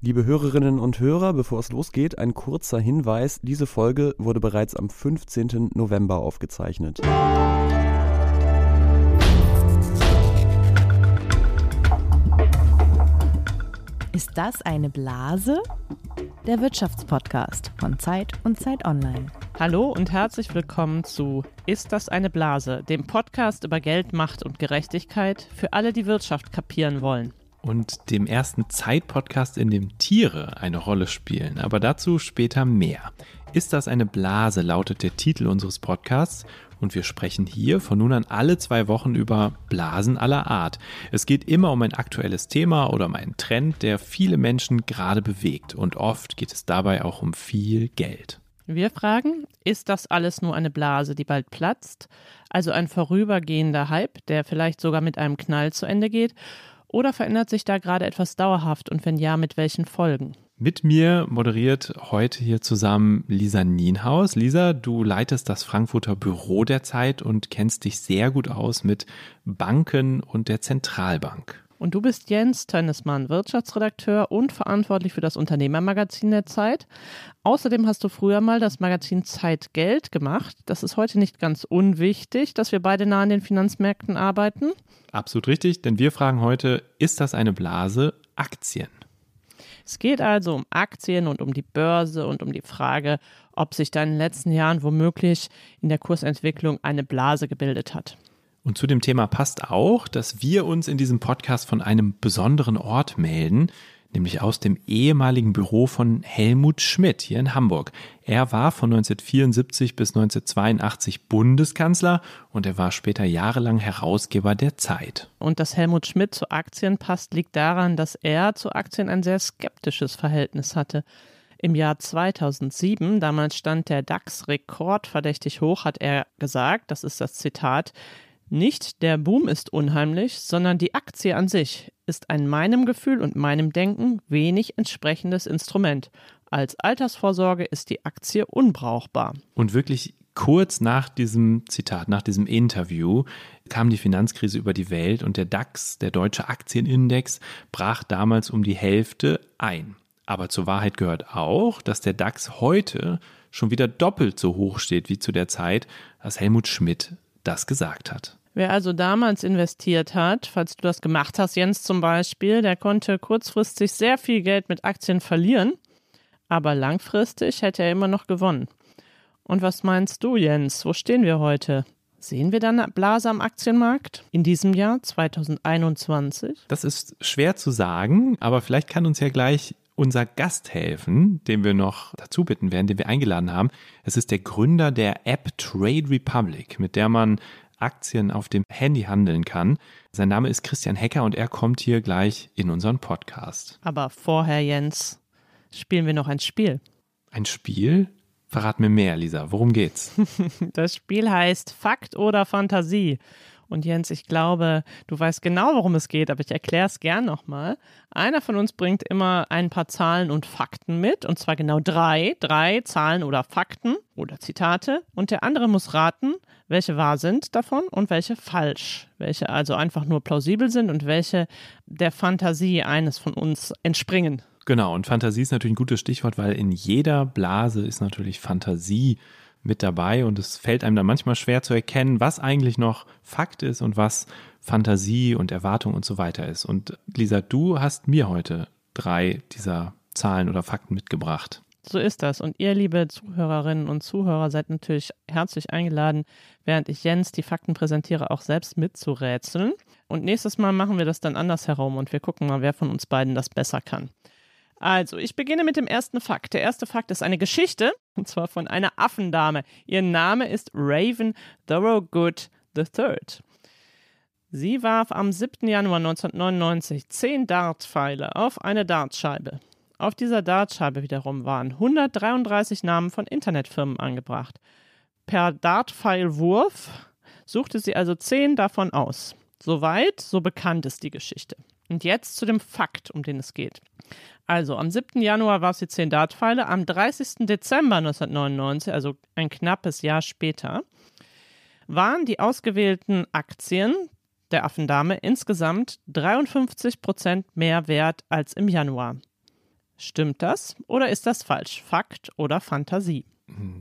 Liebe Hörerinnen und Hörer, bevor es losgeht, ein kurzer Hinweis. Diese Folge wurde bereits am 15. November aufgezeichnet. Ist das eine Blase? Der Wirtschaftspodcast von Zeit und Zeit Online. Hallo und herzlich willkommen zu Ist das eine Blase? Dem Podcast über Geld, Macht und Gerechtigkeit für alle, die Wirtschaft kapieren wollen und dem ersten Zeit-Podcast, in dem Tiere eine Rolle spielen. Aber dazu später mehr. Ist das eine Blase, lautet der Titel unseres Podcasts. Und wir sprechen hier von nun an alle zwei Wochen über Blasen aller Art. Es geht immer um ein aktuelles Thema oder um einen Trend, der viele Menschen gerade bewegt. Und oft geht es dabei auch um viel Geld. Wir fragen, ist das alles nur eine Blase, die bald platzt? Also ein vorübergehender Hype, der vielleicht sogar mit einem Knall zu Ende geht? Oder verändert sich da gerade etwas dauerhaft und wenn ja, mit welchen Folgen? Mit mir moderiert heute hier zusammen Lisa Nienhaus. Lisa, du leitest das Frankfurter Büro der Zeit und kennst dich sehr gut aus mit Banken und der Zentralbank. Und du bist Jens Tönnesmann, Wirtschaftsredakteur und verantwortlich für das Unternehmermagazin der Zeit. Außerdem hast du früher mal das Magazin Zeit Geld gemacht. Das ist heute nicht ganz unwichtig, dass wir beide nah an den Finanzmärkten arbeiten. Absolut richtig, denn wir fragen heute, ist das eine Blase Aktien? Es geht also um Aktien und um die Börse und um die Frage, ob sich da in den letzten Jahren womöglich in der Kursentwicklung eine Blase gebildet hat. Und zu dem Thema passt auch, dass wir uns in diesem Podcast von einem besonderen Ort melden, nämlich aus dem ehemaligen Büro von Helmut Schmidt hier in Hamburg. Er war von 1974 bis 1982 Bundeskanzler und er war später jahrelang Herausgeber der Zeit. Und dass Helmut Schmidt zu Aktien passt, liegt daran, dass er zu Aktien ein sehr skeptisches Verhältnis hatte. Im Jahr 2007, damals stand der DAX rekordverdächtig hoch, hat er gesagt, das ist das Zitat, nicht der Boom ist unheimlich, sondern die Aktie an sich ist ein meinem Gefühl und meinem Denken wenig entsprechendes Instrument. Als Altersvorsorge ist die Aktie unbrauchbar. Und wirklich kurz nach diesem Zitat, nach diesem Interview, kam die Finanzkrise über die Welt und der DAX, der deutsche Aktienindex, brach damals um die Hälfte ein. Aber zur Wahrheit gehört auch, dass der DAX heute schon wieder doppelt so hoch steht wie zu der Zeit, als Helmut Schmidt das gesagt hat. Wer also damals investiert hat, falls du das gemacht hast, Jens zum Beispiel, der konnte kurzfristig sehr viel Geld mit Aktien verlieren, aber langfristig hätte er immer noch gewonnen. Und was meinst du, Jens? Wo stehen wir heute? Sehen wir dann eine Blase am Aktienmarkt in diesem Jahr 2021? Das ist schwer zu sagen, aber vielleicht kann uns ja gleich unser Gast helfen, den wir noch dazu bitten werden, den wir eingeladen haben. Es ist der Gründer der App Trade Republic, mit der man Aktien auf dem Handy handeln kann. Sein Name ist Christian Hecker und er kommt hier gleich in unseren Podcast. Aber vorher, Jens, spielen wir noch ein Spiel. Ein Spiel? Verrat mir mehr, Lisa. Worum geht's? Das Spiel heißt Fakt oder Fantasie. Und Jens, ich glaube, du weißt genau, worum es geht, aber ich erkläre es gern nochmal. Einer von uns bringt immer ein paar Zahlen und Fakten mit, und zwar genau drei, drei Zahlen oder Fakten oder Zitate. Und der andere muss raten, welche wahr sind davon und welche falsch. Welche also einfach nur plausibel sind und welche der Fantasie eines von uns entspringen. Genau, und Fantasie ist natürlich ein gutes Stichwort, weil in jeder Blase ist natürlich Fantasie mit dabei und es fällt einem dann manchmal schwer zu erkennen, was eigentlich noch Fakt ist und was Fantasie und Erwartung und so weiter ist. Und Lisa, du hast mir heute drei dieser Zahlen oder Fakten mitgebracht. So ist das. Und ihr, liebe Zuhörerinnen und Zuhörer, seid natürlich herzlich eingeladen, während ich Jens die Fakten präsentiere, auch selbst mitzurätseln. Und nächstes Mal machen wir das dann anders herum und wir gucken mal, wer von uns beiden das besser kann. Also, ich beginne mit dem ersten Fakt. Der erste Fakt ist eine Geschichte, und zwar von einer Affendame. Ihr Name ist Raven Thorogood III. Sie warf am 7. Januar 1999 zehn Dartpfeile auf eine Dartscheibe. Auf dieser Dartscheibe wiederum waren 133 Namen von Internetfirmen angebracht. Per Dartpfeilwurf suchte sie also zehn davon aus. Soweit, so bekannt ist die Geschichte. Und jetzt zu dem Fakt, um den es geht. Also, am 7. Januar war sie 10 Dartpfeile, am 30. Dezember 1999, also ein knappes Jahr später, waren die ausgewählten Aktien der Affendame insgesamt 53 Prozent mehr wert als im Januar. Stimmt das oder ist das falsch? Fakt oder Fantasie?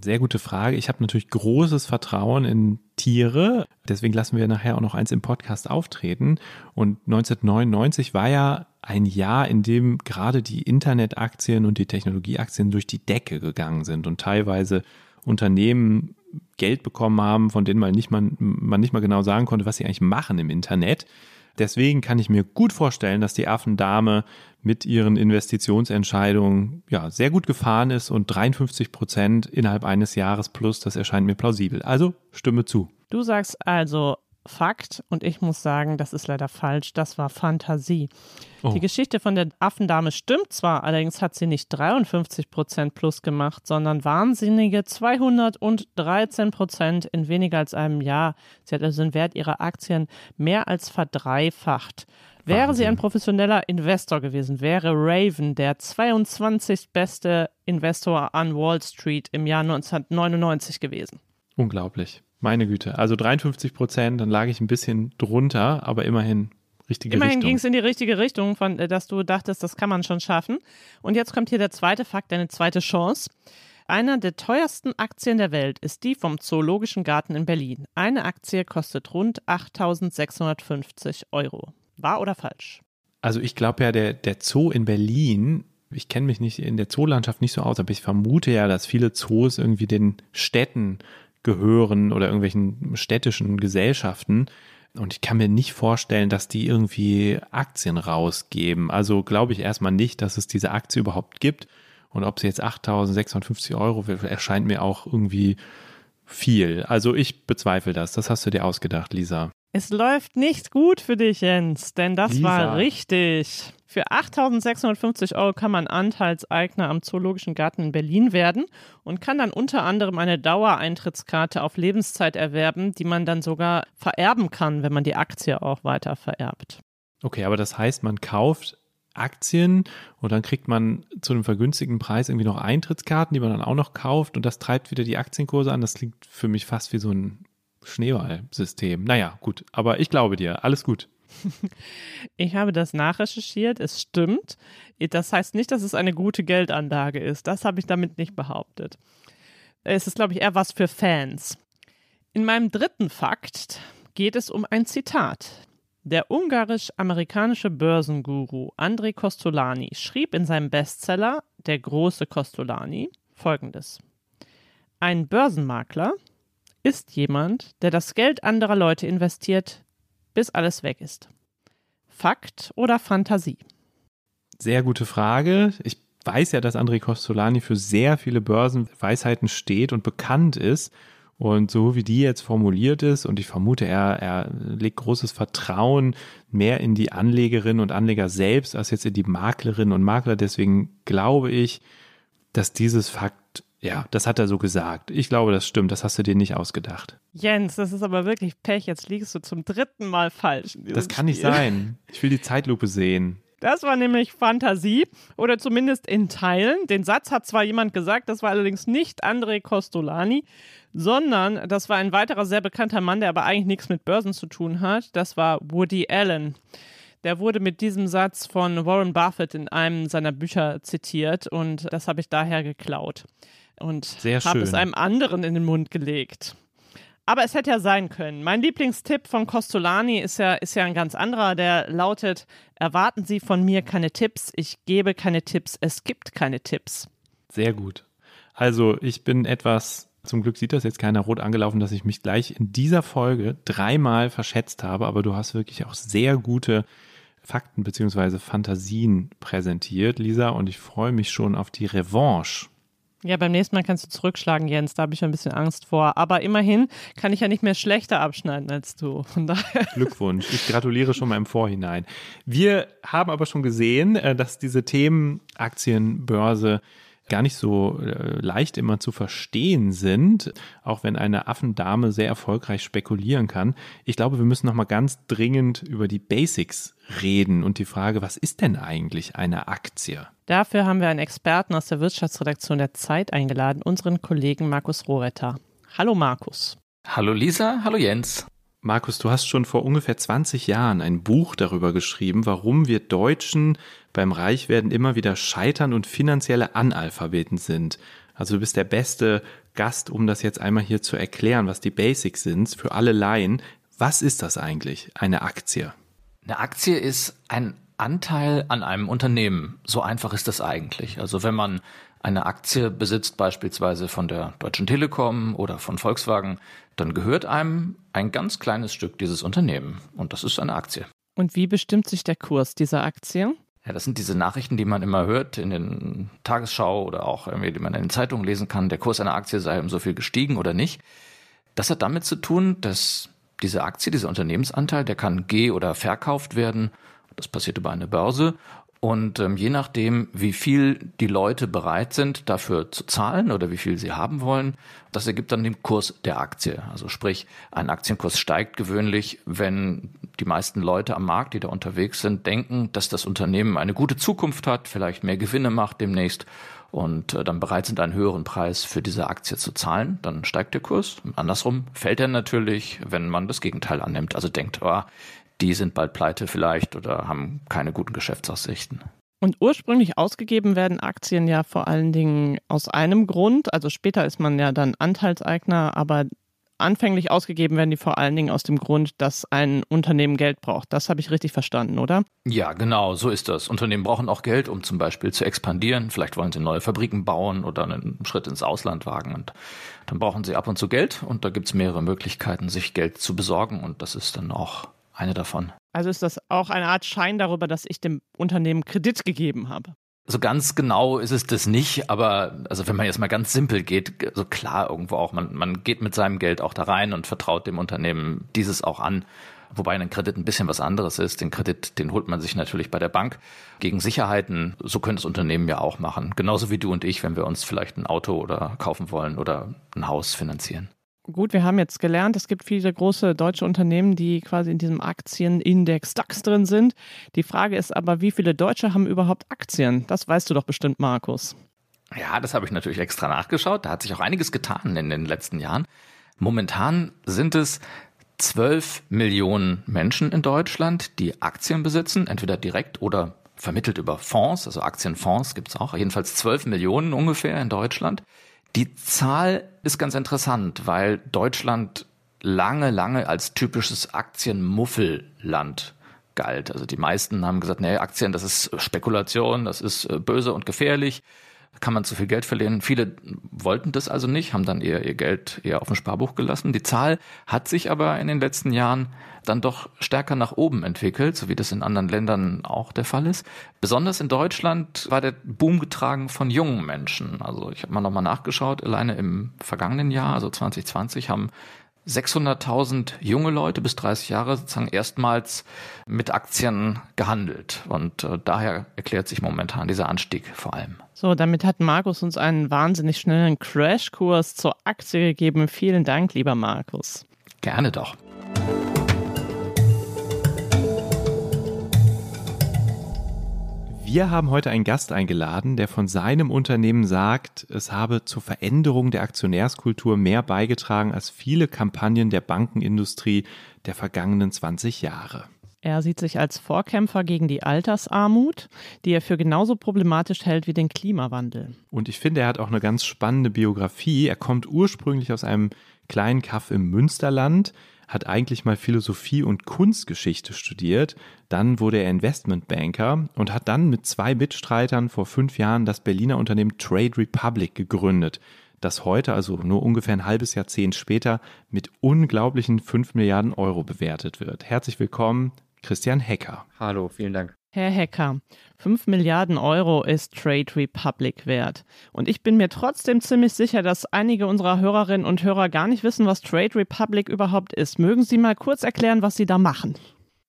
Sehr gute Frage. Ich habe natürlich großes Vertrauen in Tiere. Deswegen lassen wir nachher auch noch eins im Podcast auftreten. Und 1999 war ja ein Jahr, in dem gerade die Internetaktien und die Technologieaktien durch die Decke gegangen sind und teilweise Unternehmen Geld bekommen haben, von denen man nicht mal, man nicht mal genau sagen konnte, was sie eigentlich machen im Internet. Deswegen kann ich mir gut vorstellen, dass die Affendame mit ihren Investitionsentscheidungen ja, sehr gut gefahren ist und 53 Prozent innerhalb eines Jahres plus, das erscheint mir plausibel. Also stimme zu. Du sagst also, Fakt und ich muss sagen, das ist leider falsch. Das war Fantasie. Oh. Die Geschichte von der Affendame stimmt zwar, allerdings hat sie nicht 53 Prozent plus gemacht, sondern wahnsinnige 213 Prozent in weniger als einem Jahr. Sie hat also den Wert ihrer Aktien mehr als verdreifacht. Wäre sie ein professioneller Investor gewesen, wäre Raven der 22. beste Investor an Wall Street im Jahr 1999 gewesen. Unglaublich. Meine Güte. Also 53 Prozent, dann lag ich ein bisschen drunter, aber immerhin richtige immerhin Richtung. Immerhin ging es in die richtige Richtung, von, äh, dass du dachtest, das kann man schon schaffen. Und jetzt kommt hier der zweite Fakt, eine zweite Chance. Einer der teuersten Aktien der Welt ist die vom Zoologischen Garten in Berlin. Eine Aktie kostet rund 8.650 Euro. Wahr oder falsch? Also ich glaube ja, der, der Zoo in Berlin, ich kenne mich nicht in der Zoolandschaft nicht so aus, aber ich vermute ja, dass viele Zoos irgendwie den Städten gehören oder irgendwelchen städtischen Gesellschaften. Und ich kann mir nicht vorstellen, dass die irgendwie Aktien rausgeben. Also glaube ich erstmal nicht, dass es diese Aktie überhaupt gibt. Und ob sie jetzt 8.650 Euro erscheint mir auch irgendwie viel. Also ich bezweifle das. Das hast du dir ausgedacht, Lisa. Es läuft nicht gut für dich, Jens, denn das Lisa. war richtig. Für 8.650 Euro kann man Anteilseigner am Zoologischen Garten in Berlin werden und kann dann unter anderem eine Dauereintrittskarte auf Lebenszeit erwerben, die man dann sogar vererben kann, wenn man die Aktie auch weiter vererbt. Okay, aber das heißt, man kauft Aktien und dann kriegt man zu einem vergünstigten Preis irgendwie noch Eintrittskarten, die man dann auch noch kauft und das treibt wieder die Aktienkurse an. Das klingt für mich fast wie so ein Schneeballsystem. Naja, gut, aber ich glaube dir, alles gut. Ich habe das nachrecherchiert, es stimmt. Das heißt nicht, dass es eine gute Geldanlage ist. Das habe ich damit nicht behauptet. Es ist, glaube ich, eher was für Fans. In meinem dritten Fakt geht es um ein Zitat. Der ungarisch-amerikanische Börsenguru Andrei Kostolani schrieb in seinem Bestseller Der große Kostolani folgendes. Ein Börsenmakler ist jemand, der das Geld anderer Leute investiert, bis alles weg ist. Fakt oder Fantasie? Sehr gute Frage. Ich weiß ja, dass André Costolani für sehr viele Börsenweisheiten steht und bekannt ist. Und so wie die jetzt formuliert ist, und ich vermute, er, er legt großes Vertrauen mehr in die Anlegerinnen und Anleger selbst als jetzt in die Maklerinnen und Makler. Deswegen glaube ich, dass dieses Fakt ja, das hat er so gesagt. Ich glaube, das stimmt. Das hast du dir nicht ausgedacht. Jens, das ist aber wirklich Pech. Jetzt liegst du zum dritten Mal falsch. Das kann Spiel. nicht sein. Ich will die Zeitlupe sehen. Das war nämlich Fantasie oder zumindest in Teilen. Den Satz hat zwar jemand gesagt, das war allerdings nicht André Costolani, sondern das war ein weiterer sehr bekannter Mann, der aber eigentlich nichts mit Börsen zu tun hat. Das war Woody Allen. Der wurde mit diesem Satz von Warren Buffett in einem seiner Bücher zitiert und das habe ich daher geklaut und habe es einem anderen in den Mund gelegt. Aber es hätte ja sein können. Mein Lieblingstipp von Costolani ist ja, ist ja ein ganz anderer. Der lautet: Erwarten Sie von mir keine Tipps. Ich gebe keine Tipps. Es gibt keine Tipps. Sehr gut. Also, ich bin etwas, zum Glück sieht das jetzt keiner rot angelaufen, dass ich mich gleich in dieser Folge dreimal verschätzt habe. Aber du hast wirklich auch sehr gute Fakten bzw. Fantasien präsentiert, Lisa. Und ich freue mich schon auf die Revanche ja, beim nächsten Mal kannst du zurückschlagen, Jens. Da habe ich ein bisschen Angst vor. Aber immerhin kann ich ja nicht mehr schlechter abschneiden als du. Von daher. Glückwunsch. Ich gratuliere schon mal im Vorhinein. Wir haben aber schon gesehen, äh, dass diese Themen Aktienbörse gar nicht so äh, leicht immer zu verstehen sind, auch wenn eine Affendame sehr erfolgreich spekulieren kann. Ich glaube, wir müssen noch mal ganz dringend über die Basics reden und die Frage, was ist denn eigentlich eine Aktie? Dafür haben wir einen Experten aus der Wirtschaftsredaktion der Zeit eingeladen, unseren Kollegen Markus Rohretter. Hallo Markus. Hallo Lisa, hallo Jens. Markus, du hast schon vor ungefähr 20 Jahren ein Buch darüber geschrieben, warum wir Deutschen beim Reichwerden immer wieder scheitern und finanzielle Analphabeten sind. Also du bist der beste Gast, um das jetzt einmal hier zu erklären, was die Basics sind für alle Laien. Was ist das eigentlich, eine Aktie? Eine Aktie ist ein Anteil an einem Unternehmen. So einfach ist das eigentlich. Also wenn man eine Aktie besitzt, beispielsweise von der Deutschen Telekom oder von Volkswagen, dann gehört einem ein ganz kleines Stück dieses Unternehmen. Und das ist eine Aktie. Und wie bestimmt sich der Kurs dieser Aktie? Ja, das sind diese Nachrichten, die man immer hört in den Tagesschau oder auch irgendwie, die man in den Zeitungen lesen kann. Der Kurs einer Aktie sei um so viel gestiegen oder nicht. Das hat damit zu tun, dass diese Aktie, dieser Unternehmensanteil, der kann geh- oder verkauft werden. Das passiert über eine Börse. Und ähm, je nachdem, wie viel die Leute bereit sind, dafür zu zahlen oder wie viel sie haben wollen, das ergibt dann den Kurs der Aktie. Also sprich, ein Aktienkurs steigt gewöhnlich, wenn die meisten Leute am Markt, die da unterwegs sind, denken, dass das Unternehmen eine gute Zukunft hat, vielleicht mehr Gewinne macht demnächst und äh, dann bereit sind, einen höheren Preis für diese Aktie zu zahlen, dann steigt der Kurs. Andersrum fällt er natürlich, wenn man das Gegenteil annimmt, also denkt, oh, die sind bald pleite vielleicht oder haben keine guten Geschäftsaussichten. Und ursprünglich ausgegeben werden Aktien ja vor allen Dingen aus einem Grund. Also später ist man ja dann Anteilseigner, aber anfänglich ausgegeben werden die vor allen Dingen aus dem Grund, dass ein Unternehmen Geld braucht. Das habe ich richtig verstanden, oder? Ja, genau, so ist das. Unternehmen brauchen auch Geld, um zum Beispiel zu expandieren. Vielleicht wollen sie neue Fabriken bauen oder einen Schritt ins Ausland wagen. Und dann brauchen sie ab und zu Geld und da gibt es mehrere Möglichkeiten, sich Geld zu besorgen. Und das ist dann auch eine davon. Also ist das auch eine Art Schein darüber, dass ich dem Unternehmen Kredit gegeben habe? So ganz genau ist es das nicht, aber also wenn man jetzt mal ganz simpel geht, so klar irgendwo auch, man, man geht mit seinem Geld auch da rein und vertraut dem Unternehmen dieses auch an. Wobei ein Kredit ein bisschen was anderes ist. Den Kredit, den holt man sich natürlich bei der Bank gegen Sicherheiten. So könnte das Unternehmen ja auch machen. Genauso wie du und ich, wenn wir uns vielleicht ein Auto oder kaufen wollen oder ein Haus finanzieren. Gut, wir haben jetzt gelernt, es gibt viele große deutsche Unternehmen, die quasi in diesem Aktienindex DAX drin sind. Die Frage ist aber, wie viele Deutsche haben überhaupt Aktien? Das weißt du doch bestimmt, Markus. Ja, das habe ich natürlich extra nachgeschaut. Da hat sich auch einiges getan in den letzten Jahren. Momentan sind es 12 Millionen Menschen in Deutschland, die Aktien besitzen, entweder direkt oder vermittelt über Fonds, also Aktienfonds gibt es auch, jedenfalls 12 Millionen ungefähr in Deutschland. Die Zahl ist ganz interessant, weil Deutschland lange, lange als typisches Aktienmuffelland galt. Also die meisten haben gesagt, nee, Aktien, das ist Spekulation, das ist äh, böse und gefährlich kann man zu viel Geld verlieren. Viele wollten das also nicht, haben dann eher ihr Geld eher auf dem Sparbuch gelassen. Die Zahl hat sich aber in den letzten Jahren dann doch stärker nach oben entwickelt, so wie das in anderen Ländern auch der Fall ist. Besonders in Deutschland war der Boom getragen von jungen Menschen. Also ich habe mal nochmal nachgeschaut, alleine im vergangenen Jahr, also 2020, haben 600.000 junge Leute bis 30 Jahre sozusagen erstmals mit Aktien gehandelt. Und äh, daher erklärt sich momentan dieser Anstieg vor allem. So, damit hat Markus uns einen wahnsinnig schnellen Crashkurs zur Aktie gegeben. Vielen Dank, lieber Markus. Gerne doch. Wir haben heute einen Gast eingeladen, der von seinem Unternehmen sagt, es habe zur Veränderung der Aktionärskultur mehr beigetragen als viele Kampagnen der Bankenindustrie der vergangenen 20 Jahre. Er sieht sich als Vorkämpfer gegen die Altersarmut, die er für genauso problematisch hält wie den Klimawandel. Und ich finde, er hat auch eine ganz spannende Biografie. Er kommt ursprünglich aus einem kleinen Kaff im Münsterland, hat eigentlich mal Philosophie und Kunstgeschichte studiert, dann wurde er Investmentbanker und hat dann mit zwei Mitstreitern vor fünf Jahren das Berliner Unternehmen Trade Republic gegründet, das heute, also nur ungefähr ein halbes Jahrzehnt später, mit unglaublichen 5 Milliarden Euro bewertet wird. Herzlich willkommen, Christian Hecker. Hallo, vielen Dank. Herr Hecker, 5 Milliarden Euro ist Trade Republic wert. Und ich bin mir trotzdem ziemlich sicher, dass einige unserer Hörerinnen und Hörer gar nicht wissen, was Trade Republic überhaupt ist. Mögen Sie mal kurz erklären, was Sie da machen?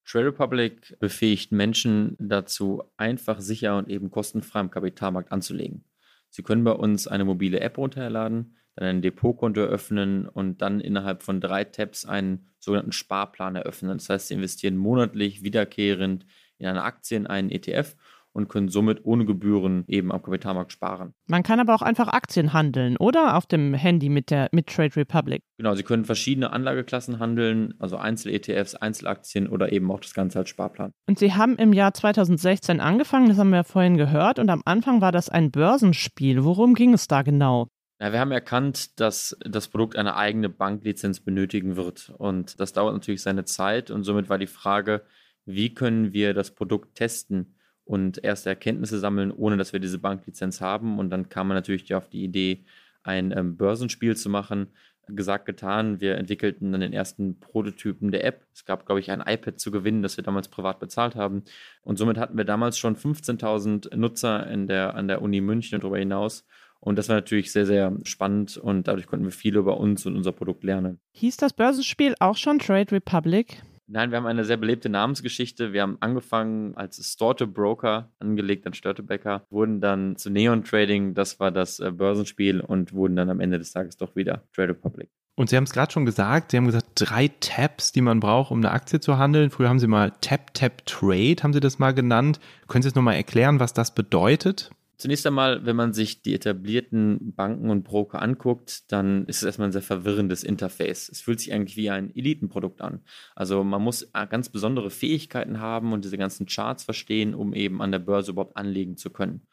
Trade Republic befähigt Menschen dazu, einfach, sicher und eben kostenfrei am Kapitalmarkt anzulegen. Sie können bei uns eine mobile App runterladen, dann ein Depotkonto eröffnen und dann innerhalb von drei Tabs einen sogenannten Sparplan eröffnen. Das heißt, Sie investieren monatlich wiederkehrend in eine Aktie, in einen ETF und können somit ohne Gebühren eben am Kapitalmarkt sparen. Man kann aber auch einfach Aktien handeln, oder? Auf dem Handy mit der mit Trade Republic. Genau, Sie können verschiedene Anlageklassen handeln, also Einzel-ETFs, Einzelaktien oder eben auch das Ganze als Sparplan. Und Sie haben im Jahr 2016 angefangen, das haben wir ja vorhin gehört, und am Anfang war das ein Börsenspiel. Worum ging es da genau? Ja, wir haben erkannt, dass das Produkt eine eigene Banklizenz benötigen wird. Und das dauert natürlich seine Zeit. Und somit war die Frage, wie können wir das Produkt testen und erste Erkenntnisse sammeln, ohne dass wir diese Banklizenz haben. Und dann kam man natürlich auf die Idee, ein ähm, Börsenspiel zu machen. Gesagt, getan. Wir entwickelten dann den ersten Prototypen der App. Es gab, glaube ich, ein iPad zu gewinnen, das wir damals privat bezahlt haben. Und somit hatten wir damals schon 15.000 Nutzer in der, an der Uni München und darüber hinaus. Und das war natürlich sehr, sehr spannend und dadurch konnten wir viel über uns und unser Produkt lernen. Hieß das Börsenspiel auch schon Trade Republic? Nein, wir haben eine sehr belebte Namensgeschichte. Wir haben angefangen als Storte Broker, angelegt an Störtebecker, wurden dann zu Neon Trading, das war das äh, Börsenspiel und wurden dann am Ende des Tages doch wieder Trade Republic. Und Sie haben es gerade schon gesagt, Sie haben gesagt, drei Tabs, die man braucht, um eine Aktie zu handeln. Früher haben Sie mal Tap, Tap, Trade, haben Sie das mal genannt. Können Sie es nochmal erklären, was das bedeutet? Zunächst einmal, wenn man sich die etablierten Banken und Broker anguckt, dann ist es erstmal ein sehr verwirrendes Interface. Es fühlt sich eigentlich wie ein Elitenprodukt an. Also man muss äh, ganz besondere Fähigkeiten haben und diese ganzen Charts verstehen, um eben an der Börse überhaupt anlegen zu können.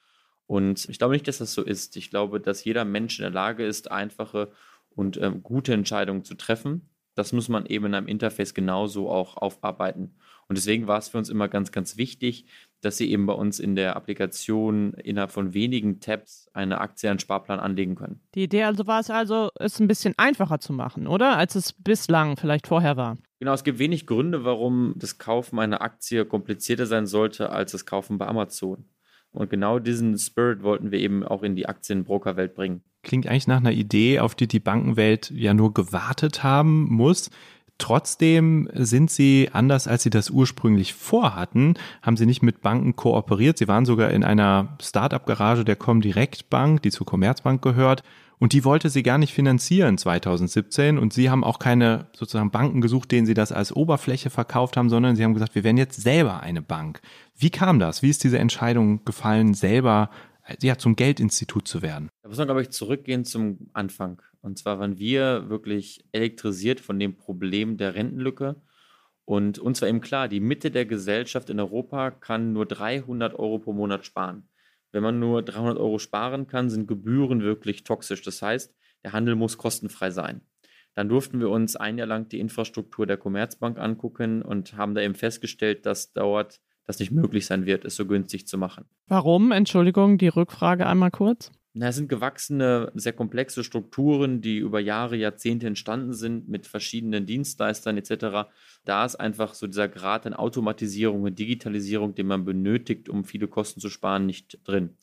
Und ich glaube nicht, dass das so ist. Ich glaube, dass jeder Mensch in der Lage ist, einfache und ähm, gute Entscheidungen zu treffen. Das muss man eben in einem Interface genauso auch aufarbeiten. Und deswegen war es für uns immer ganz, ganz wichtig, dass Sie eben bei uns in der Applikation innerhalb von wenigen Tabs eine Aktie, einen Sparplan anlegen können. Die Idee also war es also, es ein bisschen einfacher zu machen, oder? Als es bislang vielleicht vorher war. Genau, es gibt wenig Gründe, warum das Kaufen einer Aktie komplizierter sein sollte als das Kaufen bei Amazon. Und genau diesen Spirit wollten wir eben auch in die Aktienbrokerwelt bringen. Klingt eigentlich nach einer Idee, auf die die Bankenwelt ja nur gewartet haben muss. Trotzdem sind sie, anders als sie das ursprünglich vorhatten, haben sie nicht mit Banken kooperiert. Sie waren sogar in einer Start-up-Garage der Comdirect Bank, die zur Commerzbank gehört. Und die wollte sie gar nicht finanzieren 2017. Und sie haben auch keine sozusagen Banken gesucht, denen sie das als Oberfläche verkauft haben, sondern sie haben gesagt, wir werden jetzt selber eine Bank. Wie kam das? Wie ist diese Entscheidung gefallen, selber ja, zum Geldinstitut zu werden? Da muss man, glaube ich, zurückgehen zum Anfang. Und zwar waren wir wirklich elektrisiert von dem Problem der Rentenlücke. Und uns war eben klar, die Mitte der Gesellschaft in Europa kann nur 300 Euro pro Monat sparen. Wenn man nur 300 Euro sparen kann, sind Gebühren wirklich toxisch. Das heißt, der Handel muss kostenfrei sein. Dann durften wir uns ein Jahr lang die Infrastruktur der Commerzbank angucken und haben da eben festgestellt, dass dort das nicht möglich sein wird, es so günstig zu machen. Warum? Entschuldigung, die Rückfrage einmal kurz. Na, es sind gewachsene, sehr komplexe Strukturen, die über Jahre, Jahrzehnte entstanden sind mit verschiedenen Dienstleistern etc. Da ist einfach so dieser Grad an Automatisierung und Digitalisierung, den man benötigt, um viele Kosten zu sparen, nicht drin.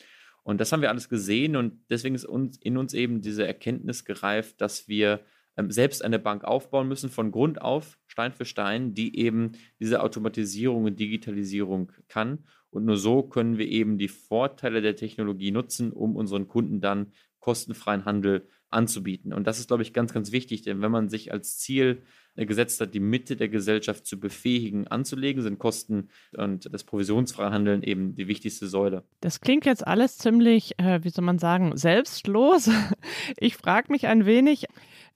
Und das haben wir alles gesehen und deswegen ist uns, in uns eben diese Erkenntnis gereift, dass wir ähm, selbst eine Bank aufbauen müssen, von Grund auf, Stein für Stein, die eben diese Automatisierung und Digitalisierung kann und nur so können wir eben die Vorteile der Technologie nutzen, um unseren Kunden dann kostenfreien Handel anzubieten. Und das ist, glaube ich, ganz, ganz wichtig, denn wenn man sich als Ziel gesetzt hat, die Mitte der Gesellschaft zu befähigen, anzulegen, sind Kosten und das provisionsfreie Handeln eben die wichtigste Säule. Das klingt jetzt alles ziemlich, äh, wie soll man sagen, selbstlos. Ich frage mich ein wenig,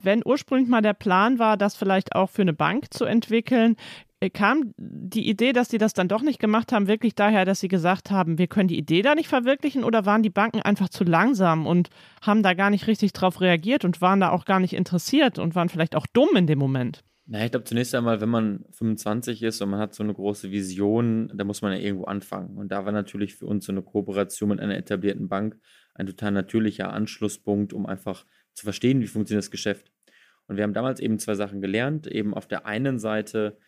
wenn ursprünglich mal der Plan war, das vielleicht auch für eine Bank zu entwickeln, äh, kam die Idee, dass sie das dann doch nicht gemacht haben, wirklich daher, dass sie gesagt haben, wir können die Idee da nicht verwirklichen oder waren die Banken einfach zu langsam und haben da gar nicht richtig drauf reagiert und waren da auch gar nicht interessiert und waren vielleicht auch dumm in dem Moment? Na, ich glaube zunächst einmal, wenn man 25 ist und man hat so eine große Vision, da muss man ja irgendwo anfangen. Und da war natürlich für uns so eine Kooperation mit einer etablierten Bank ein total natürlicher Anschlusspunkt, um einfach zu verstehen, wie funktioniert das Geschäft. Und wir haben damals eben zwei Sachen gelernt. Eben auf der einen Seite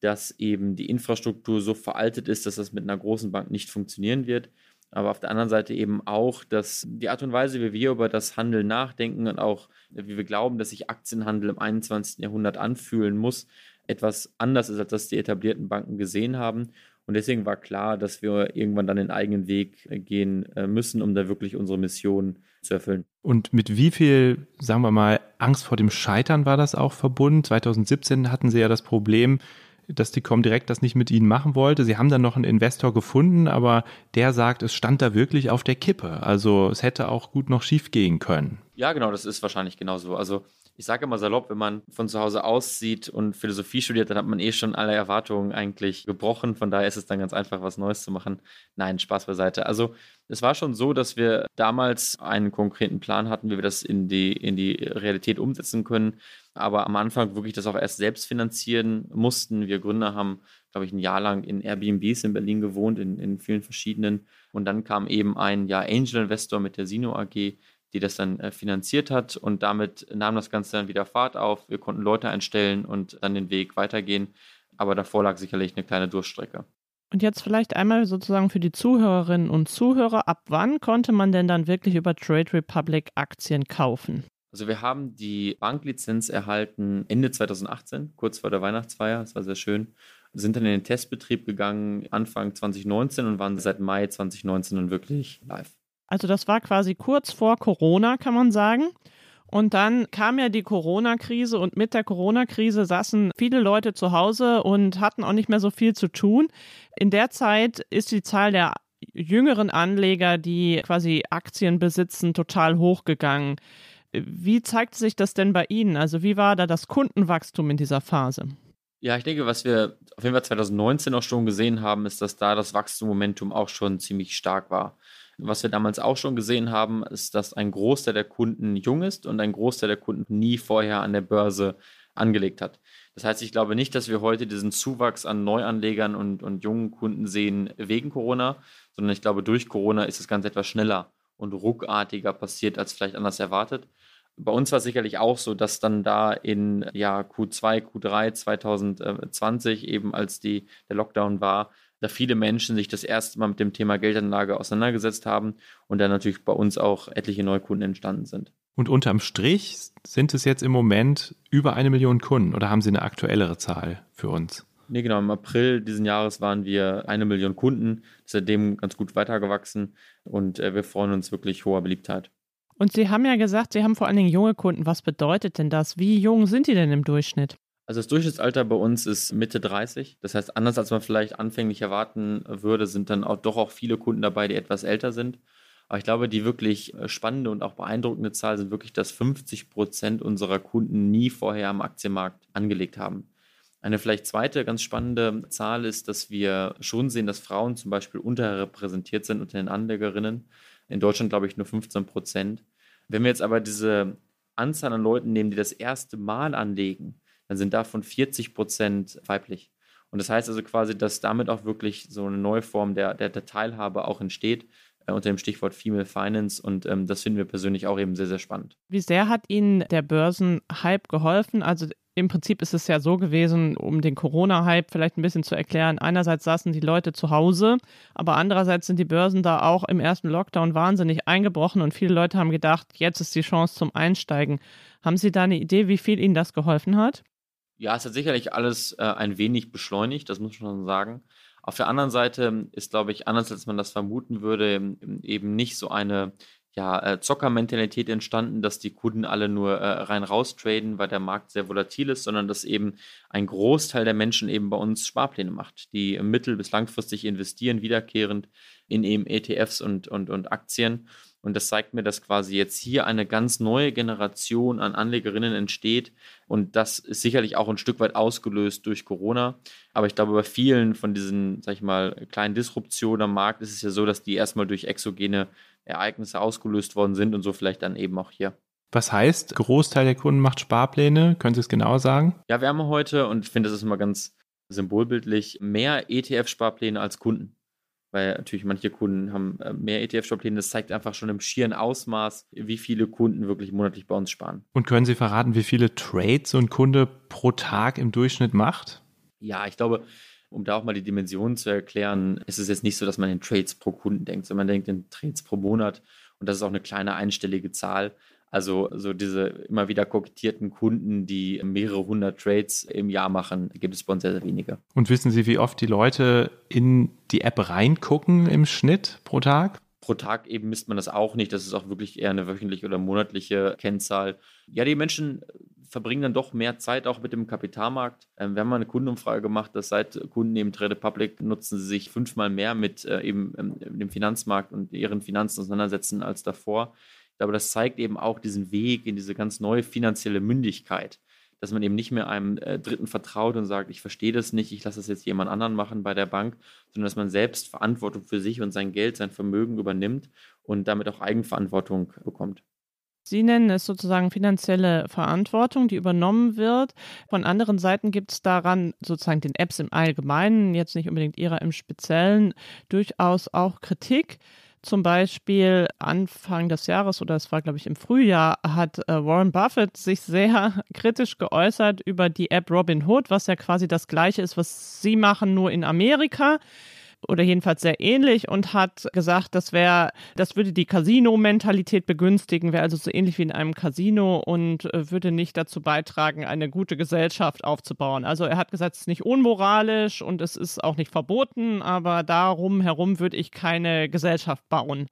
dass eben die Infrastruktur so veraltet ist, dass das mit einer großen Bank nicht funktionieren wird. Aber auf der anderen Seite eben auch, dass die Art und Weise, wie wir über das Handeln nachdenken und auch wie wir glauben, dass sich Aktienhandel im 21. Jahrhundert anfühlen muss, etwas anders ist, als das die etablierten Banken gesehen haben. Und deswegen war klar, dass wir irgendwann dann den eigenen Weg gehen äh, müssen, um da wirklich unsere Mission zu erfüllen. Und mit wie viel, sagen wir mal, Angst vor dem Scheitern war das auch verbunden? 2017 hatten Sie ja das Problem, dass die Comdirect das nicht mit ihnen machen wollte. Sie haben dann noch einen Investor gefunden, aber der sagt, es stand da wirklich auf der Kippe. Also es hätte auch gut noch schief gehen können. Ja, genau, das ist wahrscheinlich genauso. Also ich sage immer salopp, wenn man von zu Hause aussieht und Philosophie studiert, dann hat man eh schon alle Erwartungen eigentlich gebrochen. Von daher ist es dann ganz einfach, was Neues zu machen. Nein, Spaß beiseite. Also es war schon so, dass wir damals einen konkreten Plan hatten, wie wir das in die, in die Realität umsetzen können. Aber am Anfang wirklich das auch erst selbst finanzieren mussten. Wir Gründer haben, glaube ich, ein Jahr lang in Airbnbs in Berlin gewohnt, in, in vielen verschiedenen. Und dann kam eben ein ja, Angel Investor mit der Sino AG, die das dann äh, finanziert hat. Und damit nahm das Ganze dann wieder Fahrt auf. Wir konnten Leute einstellen und dann den Weg weitergehen. Aber davor lag sicherlich eine kleine Durchstrecke. Und jetzt vielleicht einmal sozusagen für die Zuhörerinnen und Zuhörer, ab wann konnte man denn dann wirklich über Trade Republic Aktien kaufen? Also wir haben die Banklizenz erhalten Ende 2018, kurz vor der Weihnachtsfeier. Das war sehr schön. Sind dann in den Testbetrieb gegangen Anfang 2019 und waren seit Mai 2019 dann wirklich live. Also das war quasi kurz vor Corona, kann man sagen. Und dann kam ja die Corona-Krise und mit der Corona-Krise saßen viele Leute zu Hause und hatten auch nicht mehr so viel zu tun. In der Zeit ist die Zahl der jüngeren Anleger, die quasi Aktien besitzen, total hochgegangen. Wie zeigt sich das denn bei Ihnen? Also wie war da das Kundenwachstum in dieser Phase? Ja, ich denke, was wir auf jeden Fall 2019 auch schon gesehen haben, ist, dass da das Wachstummomentum auch schon ziemlich stark war. Was wir damals auch schon gesehen haben, ist, dass ein Großteil der Kunden jung ist und ein Großteil der Kunden nie vorher an der Börse angelegt hat. Das heißt, ich glaube nicht, dass wir heute diesen Zuwachs an Neuanlegern und, und jungen Kunden sehen wegen Corona, sondern ich glaube, durch Corona ist das Ganze etwas schneller und ruckartiger passiert, als vielleicht anders erwartet. Bei uns war es sicherlich auch so, dass dann da in ja, Q2, Q3 2020 eben als die, der Lockdown war, da viele Menschen sich das erste Mal mit dem Thema Geldanlage auseinandergesetzt haben und dann natürlich bei uns auch etliche Neukunden entstanden sind. Und unterm Strich sind es jetzt im Moment über eine Million Kunden oder haben Sie eine aktuellere Zahl für uns? Nee, genau. Im April diesen Jahres waren wir eine Million Kunden, seitdem ganz gut weitergewachsen und äh, wir freuen uns wirklich hoher Beliebtheit. Und Sie haben ja gesagt, Sie haben vor allen Dingen junge Kunden. Was bedeutet denn das? Wie jung sind die denn im Durchschnitt? Also das Durchschnittsalter bei uns ist Mitte 30. Das heißt, anders als man vielleicht anfänglich erwarten würde, sind dann auch doch auch viele Kunden dabei, die etwas älter sind. Aber ich glaube, die wirklich äh, spannende und auch beeindruckende Zahl sind wirklich, dass 50 Prozent unserer Kunden nie vorher am Aktienmarkt angelegt haben. Eine vielleicht zweite ganz spannende Zahl ist, dass wir schon sehen, dass Frauen zum Beispiel unterrepräsentiert sind unter den Anlegerinnen. In Deutschland glaube ich nur 15 Prozent. Wenn wir jetzt aber diese Anzahl an Leuten nehmen, die das erste Mal anlegen, dann sind davon 40 Prozent weiblich. Und das heißt also quasi, dass damit auch wirklich so eine neue Form der, der, der Teilhabe auch entsteht äh, unter dem Stichwort Female Finance. Und ähm, das finden wir persönlich auch eben sehr, sehr spannend. Wie sehr hat Ihnen der Börsenhype geholfen? Also im Prinzip ist es ja so gewesen, um den Corona-Hype vielleicht ein bisschen zu erklären. Einerseits saßen die Leute zu Hause, aber andererseits sind die Börsen da auch im ersten Lockdown wahnsinnig eingebrochen und viele Leute haben gedacht, jetzt ist die Chance zum Einsteigen. Haben Sie da eine Idee, wie viel Ihnen das geholfen hat? Ja, es hat sicherlich alles äh, ein wenig beschleunigt, das muss man schon sagen. Auf der anderen Seite ist, glaube ich, anders als man das vermuten würde, eben nicht so eine ja, äh, Zockermentalität entstanden, dass die Kunden alle nur äh, rein raus traden, weil der Markt sehr volatil ist, sondern dass eben ein Großteil der Menschen eben bei uns Sparpläne macht, die mittel- bis langfristig investieren, wiederkehrend in eben ETFs und, und, und Aktien und das zeigt mir, dass quasi jetzt hier eine ganz neue Generation an Anlegerinnen entsteht. Und das ist sicherlich auch ein Stück weit ausgelöst durch Corona. Aber ich glaube, bei vielen von diesen, sag ich mal, kleinen Disruptionen am Markt ist es ja so, dass die erstmal durch exogene Ereignisse ausgelöst worden sind und so vielleicht dann eben auch hier. Was heißt, Großteil der Kunden macht Sparpläne? Können Sie es genauer sagen? Ja, wir haben heute, und ich finde, das ist immer ganz symbolbildlich, mehr ETF-Sparpläne als Kunden weil natürlich manche Kunden haben äh, mehr ETF-Sparpläne. Das zeigt einfach schon im schieren Ausmaß, wie viele Kunden wirklich monatlich bei uns sparen. Und können Sie verraten, wie viele Trades so ein Kunde pro Tag im Durchschnitt macht? Ja, ich glaube, um da auch mal die Dimensionen zu erklären, ist es jetzt nicht so, dass man in Trades pro Kunden denkt, sondern man denkt in Trades pro Monat. Und das ist auch eine kleine einstellige Zahl. Also so diese immer wieder kokettierten Kunden, die mehrere hundert Trades im Jahr machen, gibt es bei uns sehr, sehr wenige. Und wissen Sie, wie oft die Leute in die App reingucken im Schnitt pro Tag? Pro Tag eben misst man das auch nicht. Das ist auch wirklich eher eine wöchentliche oder monatliche Kennzahl. Ja, die Menschen verbringen dann doch mehr Zeit auch mit dem Kapitalmarkt. Ähm, wir haben mal eine Kundenumfrage gemacht, dass seit Kunden eben Trade Republic nutzen sie sich fünfmal mehr mit äh, eben ähm, dem Finanzmarkt und ihren Finanzen auseinandersetzen als davor. Aber das zeigt eben auch diesen Weg in diese ganz neue finanzielle Mündigkeit dass man eben nicht mehr einem äh, Dritten vertraut und sagt, ich verstehe das nicht, ich lasse das jetzt jemand anderen machen bei der Bank, sondern dass man selbst Verantwortung für sich und sein Geld, sein Vermögen übernimmt und damit auch Eigenverantwortung bekommt. Sie nennen es sozusagen finanzielle Verantwortung, die übernommen wird. Von anderen Seiten gibt es daran sozusagen den Apps im Allgemeinen, jetzt nicht unbedingt Ihrer im Speziellen, durchaus auch Kritik. Zum Beispiel Anfang des Jahres oder es war, glaube ich, im Frühjahr, hat äh, Warren Buffett sich sehr kritisch geäußert über die App Robinhood, was ja quasi das gleiche ist, was Sie machen, nur in Amerika oder jedenfalls sehr ähnlich und hat gesagt, das wäre, das würde die Casino-Mentalität begünstigen, wäre also so ähnlich wie in einem Casino und äh, würde nicht dazu beitragen, eine gute Gesellschaft aufzubauen. Also er hat gesagt, es ist nicht unmoralisch und es ist auch nicht verboten, aber darum herum würde ich keine Gesellschaft bauen.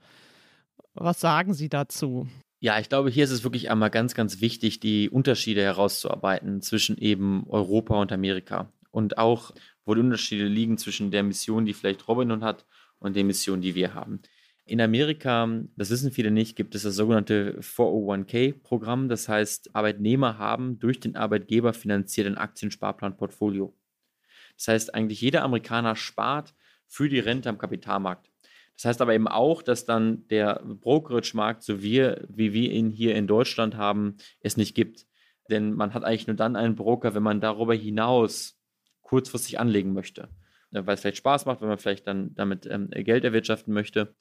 Was sagen Sie dazu? Ja, ich glaube, hier ist es wirklich einmal ganz, ganz wichtig, die Unterschiede herauszuarbeiten zwischen eben Europa und Amerika. Und auch wo die Unterschiede liegen zwischen der Mission, die vielleicht Robin hat und der Mission, die wir haben. In Amerika, das wissen viele nicht, gibt es das sogenannte 401k-Programm. Das heißt, Arbeitnehmer haben durch den Arbeitgeber finanziert ein Aktiensparplanportfolio. Das heißt, eigentlich jeder Amerikaner spart für die Rente am Kapitalmarkt. Das heißt aber eben auch, dass dann der Brokerage-Markt, so wie, wie wir ihn hier in Deutschland haben, es nicht gibt. Denn man hat eigentlich nur dann einen Broker, wenn man darüber hinaus kurzfristig anlegen möchte. Weil es vielleicht Spaß macht, wenn man vielleicht dann damit ähm, Geld erwirtschaften möchte.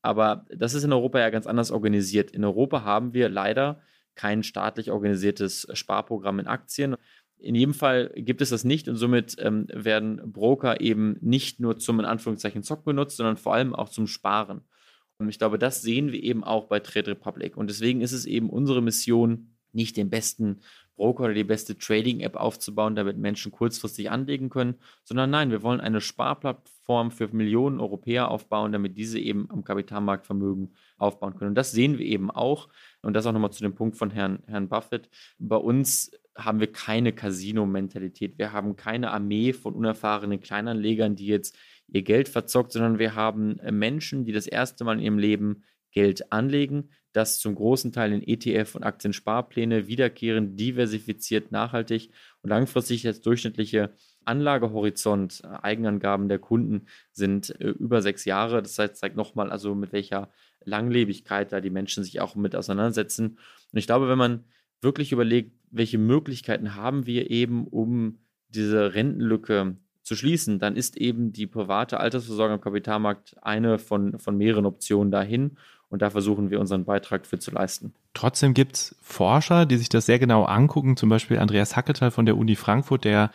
Aber das ist in Europa ja ganz anders organisiert. In Europa haben wir leider kein staatlich organisiertes Sparprogramm in Aktien. In jedem Fall gibt es das nicht und somit ähm, werden Broker eben nicht nur zum in Anführungszeichen Zock benutzt, sondern vor allem auch zum Sparen. Und ich glaube, das sehen wir eben auch bei Trade Republic. Und deswegen ist es eben unsere Mission, nicht den besten Broker oder die beste Trading-App aufzubauen, damit Menschen kurzfristig anlegen können, sondern nein, wir wollen eine Sparplattform für Millionen Europäer aufbauen, damit diese eben am Kapitalmarkt Vermögen aufbauen können. Und das sehen wir eben auch. Und das auch nochmal zu dem Punkt von Herrn, Herrn Buffett. Bei uns haben wir keine Casino-Mentalität. Wir haben keine Armee von unerfahrenen Kleinanlegern, die jetzt ihr Geld verzockt, sondern wir haben Menschen, die das erste Mal in ihrem Leben Geld anlegen, das zum großen Teil in ETF und Aktiensparpläne wiederkehrend, diversifiziert, nachhaltig und langfristig als durchschnittliche Anlagehorizont, äh, Eigenangaben der Kunden sind äh, über sechs Jahre. Das heißt, zeigt nochmal also, mit welcher Langlebigkeit da die Menschen sich auch mit auseinandersetzen. Und ich glaube, wenn man wirklich überlegt, welche Möglichkeiten haben wir eben, um diese Rentenlücke zu schließen, dann ist eben die private Altersvorsorge am Kapitalmarkt eine von, von mehreren Optionen dahin. Und da versuchen wir unseren Beitrag für zu leisten. Trotzdem gibt es Forscher, die sich das sehr genau angucken, zum Beispiel Andreas Hacketal von der Uni Frankfurt, der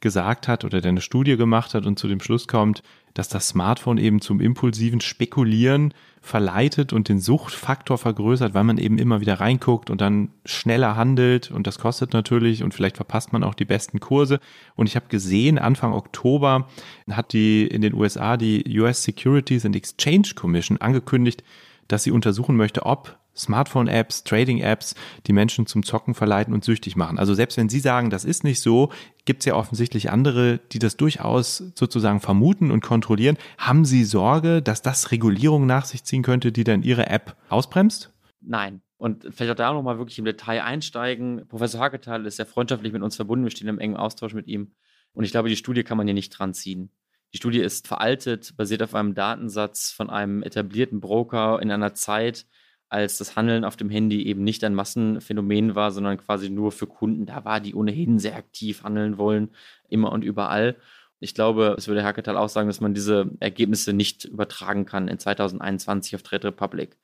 gesagt hat oder der eine Studie gemacht hat und zu dem Schluss kommt, dass das Smartphone eben zum impulsiven Spekulieren verleitet und den Suchtfaktor vergrößert, weil man eben immer wieder reinguckt und dann schneller handelt und das kostet natürlich und vielleicht verpasst man auch die besten Kurse. Und ich habe gesehen, Anfang Oktober hat die in den USA die US Securities and Exchange Commission angekündigt, dass sie untersuchen möchte, ob Smartphone-Apps, Trading-Apps die Menschen zum Zocken verleiten und süchtig machen. Also selbst wenn Sie sagen, das ist nicht so, gibt es ja offensichtlich andere, die das durchaus sozusagen vermuten und kontrollieren. Haben Sie Sorge, dass das Regulierung nach sich ziehen könnte, die dann Ihre App ausbremst? Nein. Und vielleicht auch da nochmal wirklich im Detail einsteigen. Professor Hagetal ist sehr freundschaftlich mit uns verbunden. Wir stehen im engen Austausch mit ihm. Und ich glaube, die Studie kann man hier nicht dran ziehen. Die Studie ist veraltet, basiert auf einem Datensatz von einem etablierten Broker in einer Zeit, als das Handeln auf dem Handy eben nicht ein Massenphänomen war, sondern quasi nur für Kunden da war, die ohnehin sehr aktiv handeln wollen, immer und überall. Ich glaube, es würde Hacketal auch sagen, dass man diese Ergebnisse nicht übertragen kann in 2021 auf Trade Republic.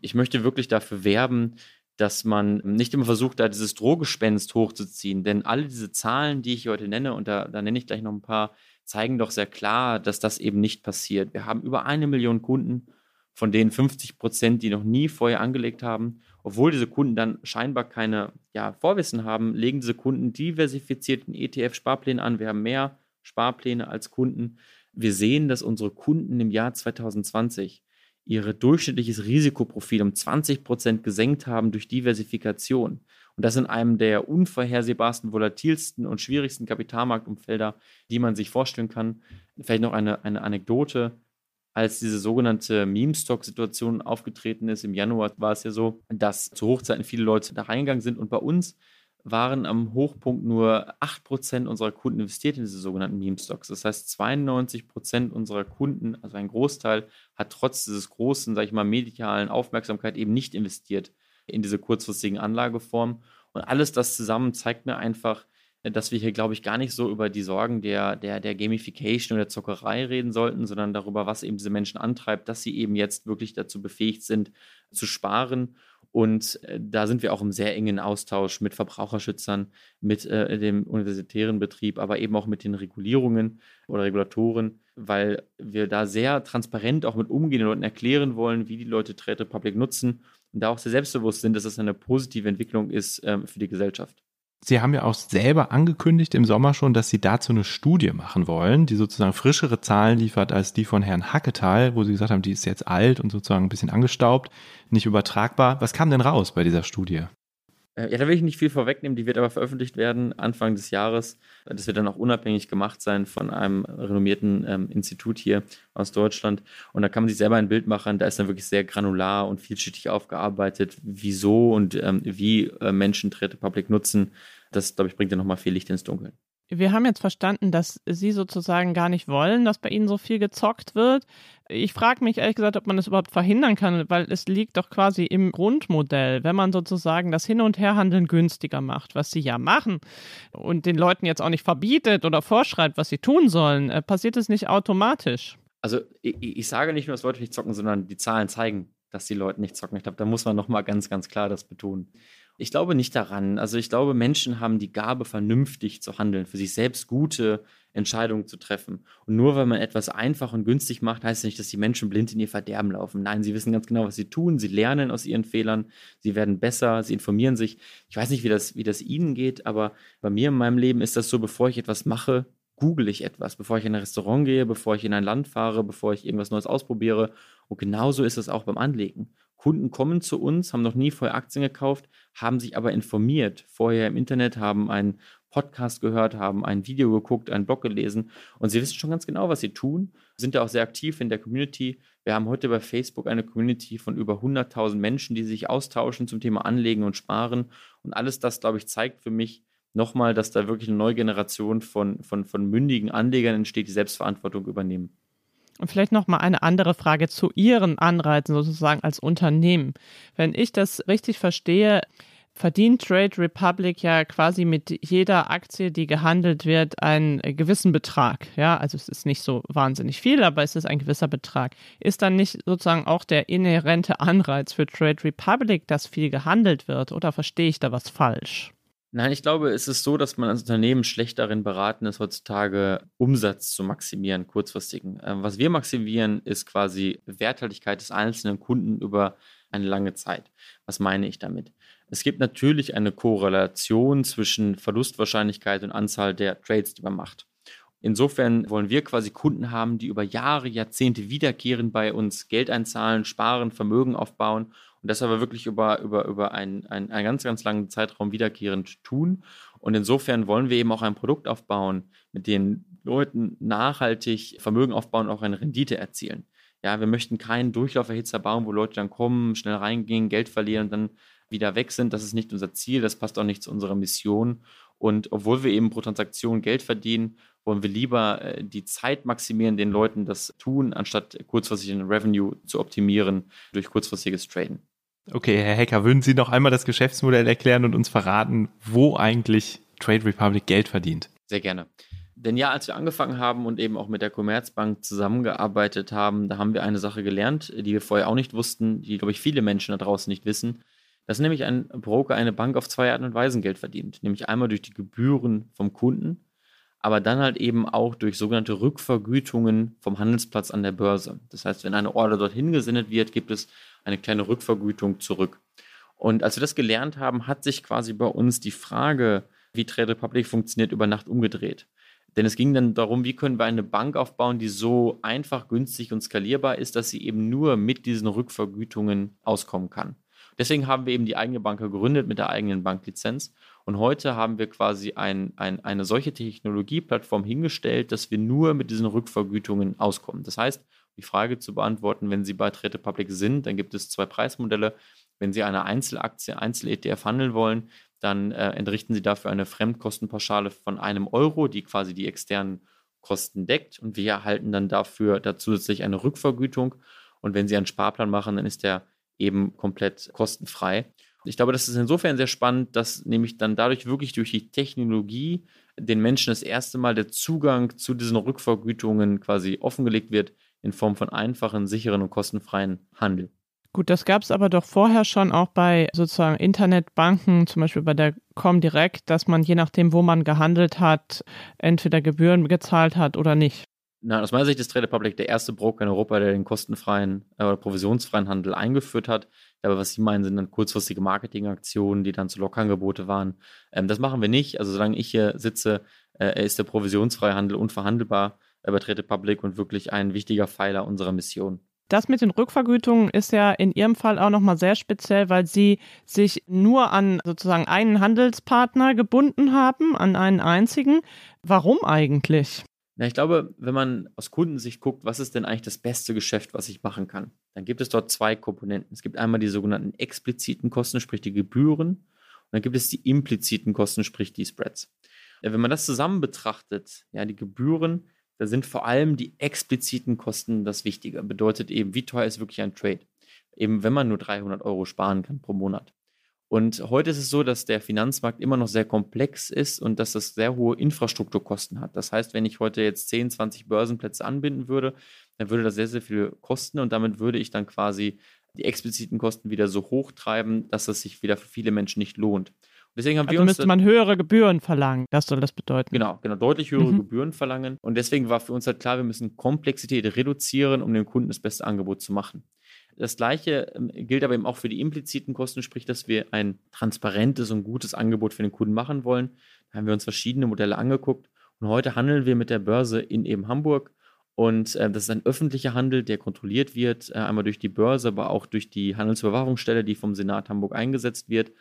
Ich möchte wirklich dafür werben, dass man nicht immer versucht, da dieses Drohgespenst hochzuziehen, denn alle diese Zahlen, die ich heute nenne, und da, da nenne ich gleich noch ein paar, zeigen doch sehr klar, dass das eben nicht passiert. Wir haben über eine Million Kunden von denen 50 Prozent, die noch nie vorher angelegt haben. Obwohl diese Kunden dann scheinbar keine ja, Vorwissen haben, legen diese Kunden diversifiziert in ETF-Sparpläne an. Wir haben mehr Sparpläne als Kunden. Wir sehen, dass unsere Kunden im Jahr 2020 ihr durchschnittliches Risikoprofil um 20 Prozent gesenkt haben durch Diversifikation. Und das in einem der unvorhersehbarsten, volatilsten und schwierigsten Kapitalmarktumfelder, die man sich vorstellen kann. Vielleicht noch eine, eine Anekdote. Als diese sogenannte Meme-Stock-Situation aufgetreten ist, im Januar war es ja so, dass zu Hochzeiten viele Leute da reingegangen sind und bei uns waren am Hochpunkt nur 8% unserer Kunden investiert in diese sogenannten Meme-Stocks. Das heißt, 92% unserer Kunden, also ein Großteil, hat trotz dieses großen, sag ich mal, medialen Aufmerksamkeit eben nicht investiert in diese kurzfristigen Anlageformen. Und alles das zusammen zeigt mir einfach, dass wir hier, glaube ich, gar nicht so über die Sorgen der, der, der Gamification oder der Zockerei reden sollten, sondern darüber, was eben diese Menschen antreibt, dass sie eben jetzt wirklich dazu befähigt sind, zu sparen und äh, da sind wir auch im sehr engen Austausch mit Verbraucherschützern, mit äh, dem universitären Betrieb, aber eben auch mit den Regulierungen oder Regulatoren, weil wir da sehr transparent auch mit umgehen, Leuten erklären wollen, wie die Leute Trade Republic nutzen und da auch sehr selbstbewusst sind, dass es eine positive Entwicklung ist ähm, für die Gesellschaft. Sie haben ja auch selber angekündigt im Sommer schon, dass Sie dazu eine Studie machen wollen, die sozusagen frischere Zahlen liefert als die von Herrn Hacketal, wo Sie gesagt haben, die ist jetzt alt und sozusagen ein bisschen angestaubt, nicht übertragbar. Was kam denn raus bei dieser Studie? Äh, ja, da will ich nicht viel vorwegnehmen, die wird aber veröffentlicht werden Anfang des Jahres. Das wird dann auch unabhängig gemacht sein von einem renommierten ähm, Institut hier aus Deutschland. Und da kann man sich selber ein Bild machen. Da ist dann wirklich sehr granular und vielschichtig aufgearbeitet, wieso und ähm, wie äh, Menschen Trade Public nutzen. Das, glaube ich, bringt ja nochmal viel Licht ins Dunkeln. Wir haben jetzt verstanden, dass Sie sozusagen gar nicht wollen, dass bei Ihnen so viel gezockt wird. Ich frage mich ehrlich gesagt, ob man das überhaupt verhindern kann, weil es liegt doch quasi im Grundmodell, wenn man sozusagen das Hin- und Herhandeln günstiger macht, was Sie ja machen und den Leuten jetzt auch nicht verbietet oder vorschreibt, was sie tun sollen, äh, passiert es nicht automatisch. Also ich, ich sage nicht nur, dass Leute nicht zocken, sondern die Zahlen zeigen, dass die Leute nicht zocken. Ich glaube, da muss man nochmal ganz, ganz klar das betonen. Ich glaube nicht daran. Also ich glaube, Menschen haben die Gabe, vernünftig zu handeln, für sich selbst gute Entscheidungen zu treffen. Und nur weil man etwas einfach und günstig macht, heißt das nicht, dass die Menschen blind in ihr Verderben laufen. Nein, sie wissen ganz genau, was sie tun. Sie lernen aus ihren Fehlern. Sie werden besser. Sie informieren sich. Ich weiß nicht, wie das, wie das Ihnen geht, aber bei mir in meinem Leben ist das so, bevor ich etwas mache, google ich etwas, bevor ich in ein Restaurant gehe, bevor ich in ein Land fahre, bevor ich irgendwas Neues ausprobiere. Und genauso ist es auch beim Anlegen. Kunden kommen zu uns, haben noch nie vorher Aktien gekauft, haben sich aber informiert vorher im Internet, haben einen Podcast gehört, haben ein Video geguckt, einen Blog gelesen und sie wissen schon ganz genau, was sie tun, sind ja auch sehr aktiv in der Community. Wir haben heute bei Facebook eine Community von über 100.000 Menschen, die sich austauschen zum Thema Anlegen und Sparen und alles das, glaube ich, zeigt für mich nochmal, dass da wirklich eine neue Generation von, von, von mündigen Anlegern entsteht, die Selbstverantwortung übernehmen. Und vielleicht noch mal eine andere Frage zu Ihren Anreizen sozusagen als Unternehmen. Wenn ich das richtig verstehe, verdient Trade Republic ja quasi mit jeder Aktie, die gehandelt wird, einen gewissen Betrag. Ja, also es ist nicht so wahnsinnig viel, aber es ist ein gewisser Betrag. Ist dann nicht sozusagen auch der inhärente Anreiz für Trade Republic, dass viel gehandelt wird? Oder verstehe ich da was falsch? Nein, ich glaube, es ist so, dass man als Unternehmen schlecht darin beraten ist, heutzutage Umsatz zu maximieren, kurzfristigen. Ähm, was wir maximieren, ist quasi Werthaltigkeit des einzelnen Kunden über eine lange Zeit. Was meine ich damit? Es gibt natürlich eine Korrelation zwischen Verlustwahrscheinlichkeit und Anzahl der Trades, die man macht. Insofern wollen wir quasi Kunden haben, die über Jahre, Jahrzehnte wiederkehren bei uns, Geld einzahlen, sparen, Vermögen aufbauen und das aber wirklich über, über, über einen, einen, einen ganz, ganz langen Zeitraum wiederkehrend tun. Und insofern wollen wir eben auch ein Produkt aufbauen, mit dem Leuten nachhaltig Vermögen aufbauen und auch eine Rendite erzielen. Ja, wir möchten keinen Durchlauferhitzer bauen, wo Leute dann kommen, schnell reingehen, Geld verlieren und dann wieder weg sind. Das ist nicht unser Ziel, das passt auch nicht zu unserer Mission. Und obwohl wir eben pro Transaktion Geld verdienen, wollen wir lieber äh, die Zeit maximieren, den Leuten das tun, anstatt kurzfristig den Revenue zu optimieren durch kurzfristiges Traden. Okay, Herr Hacker, würden Sie noch einmal das Geschäftsmodell erklären und uns verraten, wo eigentlich Trade Republic Geld verdient? Sehr gerne. Denn ja, als wir angefangen haben und eben auch mit der Commerzbank zusammengearbeitet haben, da haben wir eine Sache gelernt, die wir vorher auch nicht wussten, die, glaube ich, viele Menschen da draußen nicht wissen, dass nämlich ein Broker, eine Bank auf zwei Arten und Weisen Geld verdient. Nämlich einmal durch die Gebühren vom Kunden, aber dann halt eben auch durch sogenannte Rückvergütungen vom Handelsplatz an der Börse. Das heißt, wenn eine Order dorthin gesendet wird, gibt es eine kleine Rückvergütung zurück. Und als wir das gelernt haben, hat sich quasi bei uns die Frage, wie Trade Republic funktioniert, über Nacht umgedreht. Denn es ging dann darum, wie können wir eine Bank aufbauen, die so einfach, günstig und skalierbar ist, dass sie eben nur mit diesen Rückvergütungen auskommen kann. Deswegen haben wir eben die eigene Bank gegründet mit der eigenen Banklizenz. Und heute haben wir quasi ein, ein, eine solche Technologieplattform hingestellt, dass wir nur mit diesen Rückvergütungen auskommen. Das heißt, die Frage zu beantworten, wenn Sie bei Trade Public sind, dann gibt es zwei Preismodelle. Wenn Sie eine Einzelaktie, Einzel-ETF handeln wollen, dann äh, entrichten Sie dafür eine Fremdkostenpauschale von einem Euro, die quasi die externen Kosten deckt. Und wir erhalten dann dafür da zusätzlich eine Rückvergütung. Und wenn Sie einen Sparplan machen, dann ist der eben komplett kostenfrei. Ich glaube, das ist insofern sehr spannend, dass nämlich dann dadurch wirklich durch die Technologie den Menschen das erste Mal der Zugang zu diesen Rückvergütungen quasi offengelegt wird in Form von einfachen, sicheren und kostenfreien Handel. Gut, das gab es aber doch vorher schon auch bei sozusagen Internetbanken, zum Beispiel bei der Comdirect, dass man je nachdem, wo man gehandelt hat, entweder Gebühren gezahlt hat oder nicht. Na, aus meiner Sicht ist Trade Republic der erste Broker in Europa, der den kostenfreien äh, oder provisionsfreien Handel eingeführt hat. Aber was Sie meinen, sind dann kurzfristige Marketingaktionen, die dann zu Lockangebote waren. Ähm, das machen wir nicht. Also solange ich hier sitze, äh, ist der provisionsfreie Handel unverhandelbar bei Trade Republic und wirklich ein wichtiger Pfeiler unserer Mission. Das mit den Rückvergütungen ist ja in Ihrem Fall auch nochmal sehr speziell, weil Sie sich nur an sozusagen einen Handelspartner gebunden haben, an einen einzigen. Warum eigentlich? Na, ich glaube, wenn man aus Kundensicht guckt, was ist denn eigentlich das beste Geschäft, was ich machen kann, dann gibt es dort zwei Komponenten. Es gibt einmal die sogenannten expliziten Kosten, sprich die Gebühren, und dann gibt es die impliziten Kosten, sprich die Spreads. Ja, wenn man das zusammen betrachtet, ja, die Gebühren, da sind vor allem die expliziten Kosten das Wichtige. Bedeutet eben, wie teuer ist wirklich ein Trade? Eben, wenn man nur 300 Euro sparen kann pro Monat. Und heute ist es so, dass der Finanzmarkt immer noch sehr komplex ist und dass das sehr hohe Infrastrukturkosten hat. Das heißt, wenn ich heute jetzt 10, 20 Börsenplätze anbinden würde, dann würde das sehr, sehr viel kosten und damit würde ich dann quasi die expliziten Kosten wieder so hoch treiben, dass es sich wieder für viele Menschen nicht lohnt. Deswegen haben also wir uns müsste man höhere Gebühren verlangen, das soll das bedeuten. Genau, genau, deutlich höhere mhm. Gebühren verlangen. Und deswegen war für uns halt klar, wir müssen Komplexität reduzieren, um dem Kunden das beste Angebot zu machen. Das gleiche ähm, gilt aber eben auch für die impliziten Kosten, sprich, dass wir ein transparentes und gutes Angebot für den Kunden machen wollen. Da haben wir uns verschiedene Modelle angeguckt und heute handeln wir mit der Börse in eben Hamburg. Und äh, das ist ein öffentlicher Handel, der kontrolliert wird, äh, einmal durch die Börse, aber auch durch die Handelsüberwachungsstelle, die vom Senat Hamburg eingesetzt wird.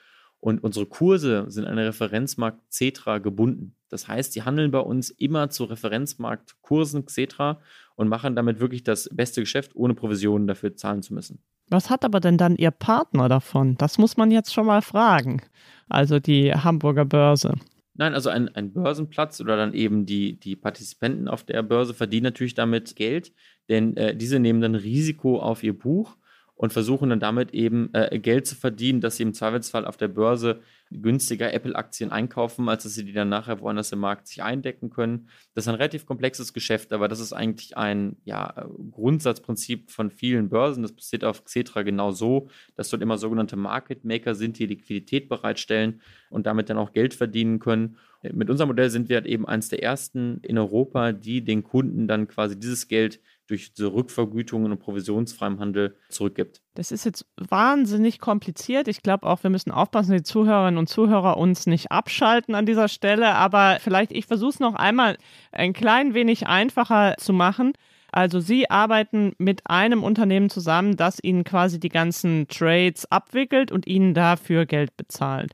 Und unsere Kurse sind an den Referenzmarkt Cetra gebunden. Das heißt, sie handeln bei uns immer zu Referenzmarktkursen Cetra und machen damit wirklich das beste Geschäft, ohne Provisionen dafür zahlen zu müssen. Was hat aber denn dann Ihr Partner davon? Das muss man jetzt schon mal fragen. Also die Hamburger Börse. Nein, also ein, ein Börsenplatz oder dann eben die, die Partizipenten auf der Börse verdienen natürlich damit Geld, denn äh, diese nehmen dann Risiko auf ihr Buch und versuchen dann damit eben äh, Geld zu verdienen, dass sie im Zweifelsfall auf der Börse günstiger Apple-Aktien einkaufen, als dass sie die dann nachher woanders im Markt sich eindecken können. Das ist ein relativ komplexes Geschäft, aber das ist eigentlich ein ja, Grundsatzprinzip von vielen Börsen. Das passiert auf Xetra genau so, dass dort immer sogenannte Market Maker sind, die Liquidität bereitstellen und damit dann auch Geld verdienen können. Mit unserem Modell sind wir halt eben eines der ersten in Europa, die den Kunden dann quasi dieses Geld durch diese Rückvergütungen und provisionsfreiem Handel zurückgibt. Das ist jetzt wahnsinnig kompliziert. Ich glaube auch, wir müssen aufpassen, die Zuhörerinnen und Zuhörer uns nicht abschalten an dieser Stelle. Aber vielleicht, ich versuche es noch einmal ein klein wenig einfacher zu machen. Also Sie arbeiten mit einem Unternehmen zusammen, das Ihnen quasi die ganzen Trades abwickelt und Ihnen dafür Geld bezahlt.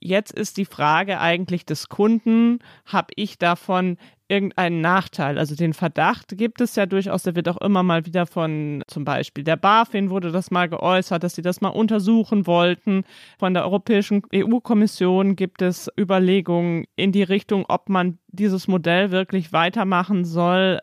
Jetzt ist die Frage eigentlich des Kunden, habe ich davon irgendeinen Nachteil? Also den Verdacht gibt es ja durchaus, der wird auch immer mal wieder von zum Beispiel der BaFin wurde das mal geäußert, dass sie das mal untersuchen wollten. Von der Europäischen EU-Kommission gibt es Überlegungen in die Richtung, ob man dieses Modell wirklich weitermachen soll.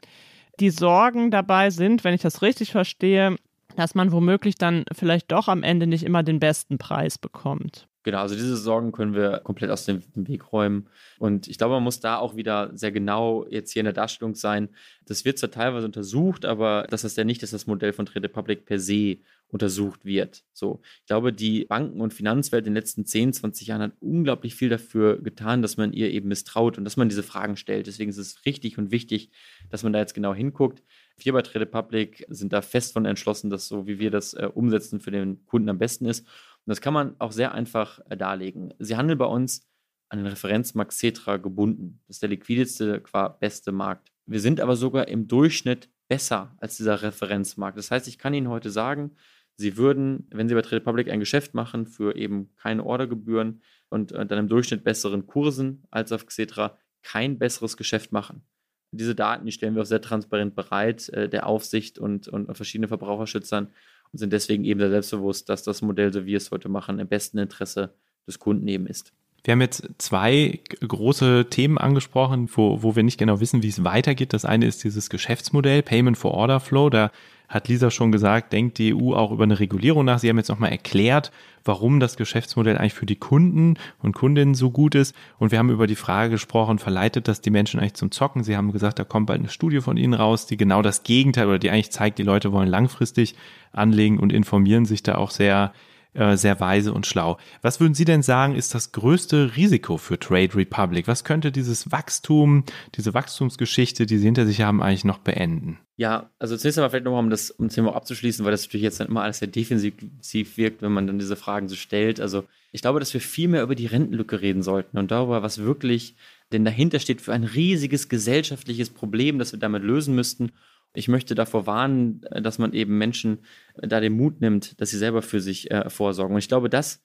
Die Sorgen dabei sind, wenn ich das richtig verstehe, dass man womöglich dann vielleicht doch am Ende nicht immer den besten Preis bekommt. Genau, also diese Sorgen können wir komplett aus dem Weg räumen. Und ich glaube, man muss da auch wieder sehr genau jetzt hier in der Darstellung sein. Das wird zwar teilweise untersucht, aber das ist ja nicht, dass das Modell von Trade Republic per se untersucht wird. So, ich glaube, die Banken- und Finanzwelt in den letzten 10, 20 Jahren hat unglaublich viel dafür getan, dass man ihr eben misstraut und dass man diese Fragen stellt. Deswegen ist es richtig und wichtig, dass man da jetzt genau hinguckt. Wir bei Trade Republic sind da fest von entschlossen, dass so wie wir das äh, umsetzen für den Kunden am besten ist. Und das kann man auch sehr einfach äh, darlegen. Sie handeln bei uns an den Referenzmarkt Cetra gebunden. Das ist der liquideste, beste Markt. Wir sind aber sogar im Durchschnitt besser als dieser Referenzmarkt. Das heißt, ich kann Ihnen heute sagen, Sie würden, wenn Sie bei Trade Republic ein Geschäft machen für eben keine Ordergebühren und äh, dann im Durchschnitt besseren Kursen als auf Xetra, kein besseres Geschäft machen. Diese Daten, die stellen wir auch sehr transparent bereit, äh, der Aufsicht und, und verschiedenen Verbraucherschützern und sind deswegen eben sehr selbstbewusst, dass das Modell, so wie wir es heute machen, im besten Interesse des Kunden eben ist. Wir haben jetzt zwei große Themen angesprochen, wo, wo wir nicht genau wissen, wie es weitergeht. Das eine ist dieses Geschäftsmodell, Payment for Order Flow. Da hat Lisa schon gesagt, denkt die EU auch über eine Regulierung nach. Sie haben jetzt nochmal erklärt, warum das Geschäftsmodell eigentlich für die Kunden und Kundinnen so gut ist. Und wir haben über die Frage gesprochen, verleitet das die Menschen eigentlich zum Zocken? Sie haben gesagt, da kommt bald eine Studie von Ihnen raus, die genau das Gegenteil oder die eigentlich zeigt, die Leute wollen langfristig anlegen und informieren sich da auch sehr äh, sehr weise und schlau. Was würden Sie denn sagen, ist das größte Risiko für Trade Republic? Was könnte dieses Wachstum, diese Wachstumsgeschichte, die Sie hinter sich haben, eigentlich noch beenden? Ja, also zunächst einmal vielleicht nochmal, um das, um das Thema abzuschließen, weil das natürlich jetzt dann immer alles sehr defensiv wirkt, wenn man dann diese Fragen so stellt. Also ich glaube, dass wir viel mehr über die Rentenlücke reden sollten und darüber, was wirklich denn dahinter steht für ein riesiges gesellschaftliches Problem, das wir damit lösen müssten ich möchte davor warnen, äh, dass man eben Menschen äh, da den Mut nimmt, dass sie selber für sich äh, vorsorgen. Und ich glaube, das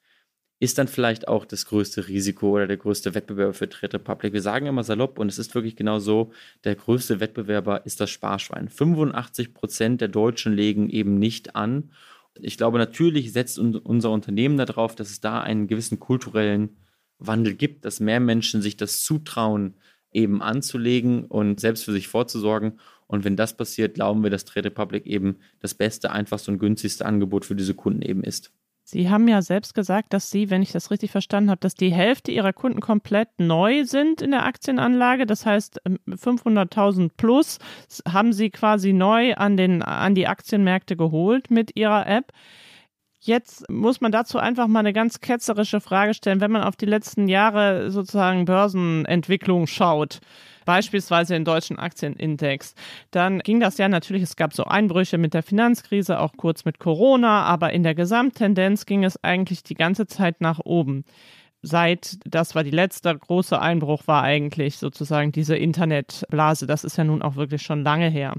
ist dann vielleicht auch das größte Risiko oder der größte Wettbewerber für Trade Republic. Wir sagen immer salopp und es ist wirklich genau so, der größte Wettbewerber ist das Sparschwein. 85 Prozent der Deutschen legen eben nicht an. Ich glaube, natürlich setzt unser Unternehmen darauf, dass es da einen gewissen kulturellen Wandel gibt, dass mehr Menschen sich das zutrauen, eben anzulegen und selbst für sich vorzusorgen. Und wenn das passiert, glauben wir, dass Trade Republic eben das beste, einfachste und günstigste Angebot für diese Kunden eben ist. Sie haben ja selbst gesagt, dass Sie, wenn ich das richtig verstanden habe, dass die Hälfte Ihrer Kunden komplett neu sind in der Aktienanlage. Das heißt, 500.000 ähm, plus haben Sie quasi neu an, den, an die Aktienmärkte geholt mit Ihrer App. Jetzt muss man dazu einfach mal eine ganz ketzerische Frage stellen, wenn man auf die letzten Jahre sozusagen Börsenentwicklung schaut beispielsweise den deutschen Aktienindex, dann ging das ja natürlich, es gab so Einbrüche mit der Finanzkrise, auch kurz mit Corona, aber in der Gesamttendenz ging es eigentlich die ganze Zeit nach oben seit, das war die letzte große Einbruch, war eigentlich sozusagen diese Internetblase. Das ist ja nun auch wirklich schon lange her.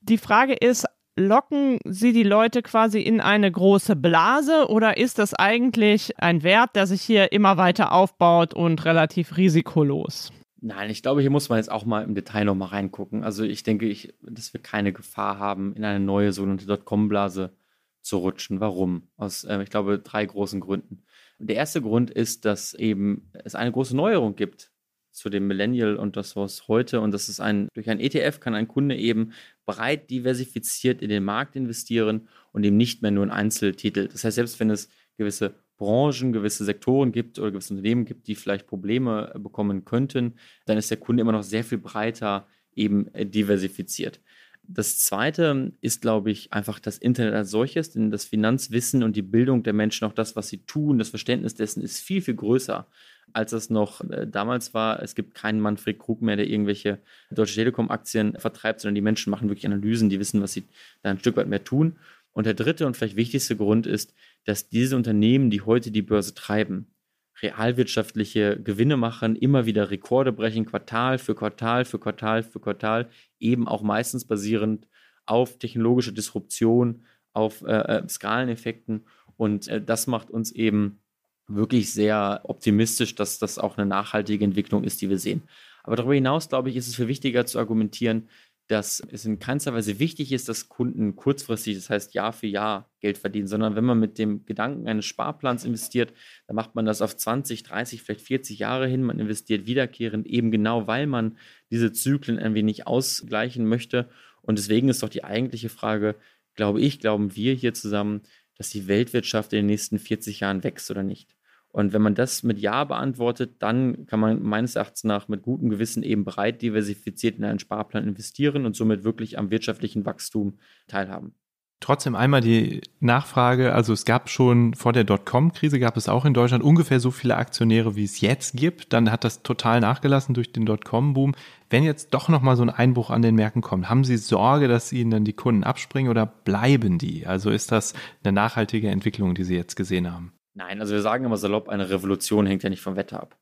Die Frage ist, locken Sie die Leute quasi in eine große Blase oder ist das eigentlich ein Wert, der sich hier immer weiter aufbaut und relativ risikolos? Nein, ich glaube, hier muss man jetzt auch mal im Detail nochmal reingucken. Also ich denke, ich, dass wir keine Gefahr haben, in eine neue sogenannte Dotcom-Blase zu rutschen. Warum? Aus, äh, ich glaube, drei großen Gründen. Der erste Grund ist, dass eben es eine große Neuerung gibt zu dem Millennial und das was heute und das ist ein durch ein ETF kann ein Kunde eben breit diversifiziert in den Markt investieren und eben nicht mehr nur in Einzeltitel. Das heißt, selbst wenn es gewisse Branchen, gewisse Sektoren gibt oder gewisse Unternehmen gibt, die vielleicht Probleme bekommen könnten, dann ist der Kunde immer noch sehr viel breiter eben äh, diversifiziert. Das zweite ist, glaube ich, einfach das Internet als solches, denn das Finanzwissen und die Bildung der Menschen, auch das, was sie tun, das Verständnis dessen ist viel, viel größer, als es noch äh, damals war. Es gibt keinen Manfred Krug mehr, der irgendwelche Deutsche Telekom-Aktien vertreibt, sondern die Menschen machen wirklich Analysen, die wissen, was sie da ein Stück weit mehr tun. Und der dritte und vielleicht wichtigste Grund ist, dass diese Unternehmen, die heute die Börse treiben, realwirtschaftliche Gewinne machen, immer wieder Rekorde brechen, Quartal für Quartal für Quartal für Quartal, eben auch meistens basierend auf technologischer Disruption, auf äh, äh Skaleneffekten. Und äh, das macht uns eben wirklich sehr optimistisch, dass das auch eine nachhaltige Entwicklung ist, die wir sehen. Aber darüber hinaus, glaube ich, ist es viel wichtiger zu argumentieren, dass es in keinster Weise wichtig ist, dass Kunden kurzfristig, das heißt Jahr für Jahr Geld verdienen, sondern wenn man mit dem Gedanken eines Sparplans investiert, dann macht man das auf 20, 30, vielleicht 40 Jahre hin. Man investiert wiederkehrend eben genau, weil man diese Zyklen ein wenig ausgleichen möchte. Und deswegen ist doch die eigentliche Frage, glaube ich, glauben wir hier zusammen, dass die Weltwirtschaft in den nächsten 40 Jahren wächst oder nicht? Und wenn man das mit Ja beantwortet, dann kann man meines Erachtens nach mit gutem Gewissen eben breit diversifiziert in einen Sparplan investieren und somit wirklich am wirtschaftlichen Wachstum teilhaben. Trotzdem einmal die Nachfrage, also es gab schon vor der Dotcom-Krise, gab es auch in Deutschland ungefähr so viele Aktionäre, wie es jetzt gibt. Dann hat das total nachgelassen durch den Dotcom-Boom. Wenn jetzt doch nochmal so ein Einbruch an den Märkten kommt, haben Sie Sorge, dass Ihnen dann die Kunden abspringen oder bleiben die? Also ist das eine nachhaltige Entwicklung, die Sie jetzt gesehen haben? Nein, also wir sagen immer salopp, eine Revolution hängt ja nicht vom Wetter ab.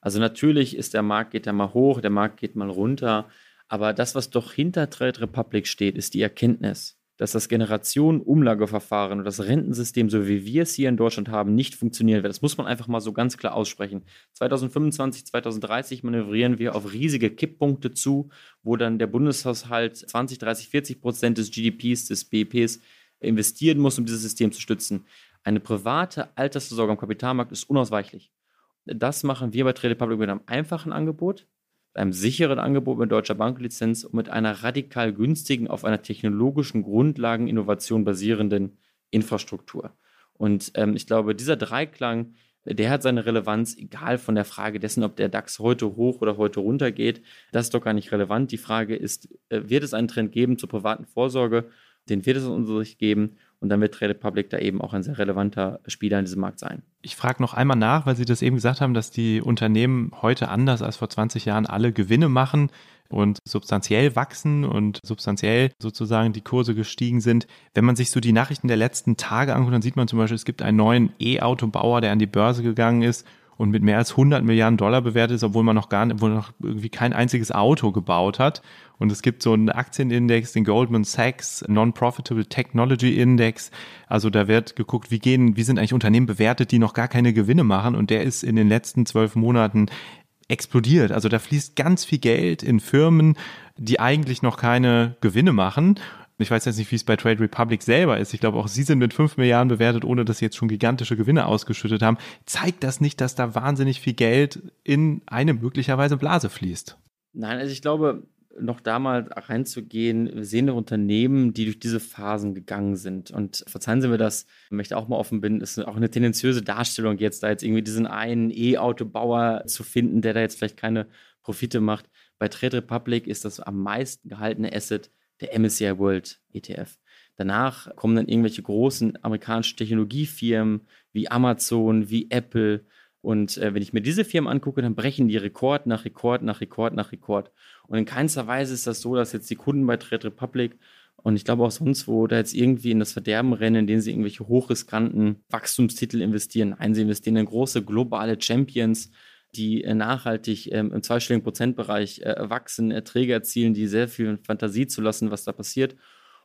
Also natürlich ist der Markt geht da mal hoch, der Markt geht mal runter, aber das, was doch hinter Trade Republic steht, ist die Erkenntnis, dass das Generationenumlageverfahren und das Rentensystem, so wie wir es hier in Deutschland haben, nicht funktionieren wird. Das muss man einfach mal so ganz klar aussprechen. 2025, 2030 manövrieren wir auf riesige Kipppunkte zu, wo dann der Bundeshaushalt 20, 30, 40 Prozent des GDPs, des BIPs investieren muss, um dieses System zu stützen. Eine private Altersversorgung am Kapitalmarkt ist unausweichlich. Das machen wir bei Trade Republic mit einem einfachen Angebot, einem sicheren Angebot mit deutscher Banklizenz und mit einer radikal günstigen, auf einer technologischen Grundlageninnovation basierenden Infrastruktur. Und ähm, ich glaube, dieser Dreiklang, der hat seine Relevanz, egal von der Frage dessen, ob der DAX heute hoch oder heute runter geht. Das ist doch gar nicht relevant. Die Frage ist, äh, wird es einen Trend geben zur privaten Vorsorge? Den wird es aus unserer Sicht geben. Und dann wird Trade Republic da eben auch ein sehr relevanter Spieler in diesem Markt sein. Ich frage noch einmal nach, weil Sie das eben gesagt haben, dass die Unternehmen heute anders als vor 20 Jahren alle Gewinne machen und substanziell wachsen und substanziell sozusagen die Kurse gestiegen sind. Wenn man sich so die Nachrichten der letzten Tage anguckt, dann sieht man zum Beispiel, es gibt einen neuen E-Autobauer, der an die Börse gegangen ist und mit mehr als 100 Milliarden Dollar bewertet ist, obwohl man noch gar nicht, obwohl noch irgendwie kein einziges Auto gebaut hat. Und es gibt so einen Aktienindex, den Goldman Sachs Non-Profitable Technology Index. Also da wird geguckt, wie gehen, wie sind eigentlich Unternehmen bewertet, die noch gar keine Gewinne machen. Und der ist in den letzten zwölf Monaten explodiert. Also da fließt ganz viel Geld in Firmen, die eigentlich noch keine Gewinne machen ich weiß jetzt nicht, wie es bei Trade Republic selber ist. Ich glaube, auch sie sind mit 5 Milliarden bewertet, ohne dass sie jetzt schon gigantische Gewinne ausgeschüttet haben. Zeigt das nicht, dass da wahnsinnig viel Geld in eine möglicherweise Blase fließt? Nein, also ich glaube, noch da mal reinzugehen, wir sehen doch Unternehmen, die durch diese Phasen gegangen sind. Und verzeihen Sie mir das, ich möchte auch mal offen bin, ist auch eine tendenziöse Darstellung jetzt, da jetzt irgendwie diesen einen E-Autobauer zu finden, der da jetzt vielleicht keine Profite macht. Bei Trade Republic ist das am meisten gehaltene Asset der MSCI World ETF. Danach kommen dann irgendwelche großen amerikanischen Technologiefirmen wie Amazon, wie Apple. Und äh, wenn ich mir diese Firmen angucke, dann brechen die Rekord nach Rekord nach Rekord nach Rekord. Und in keinster Weise ist das so, dass jetzt die Kunden bei Trade Republic und ich glaube auch sonst wo da jetzt irgendwie in das Verderben rennen, indem sie irgendwelche hochriskanten Wachstumstitel investieren. Nein, sie investieren in große globale Champions, die äh, nachhaltig ähm, im zweistelligen Prozentbereich äh, wachsen, Erträge erzielen, die sehr viel Fantasie zu lassen, was da passiert.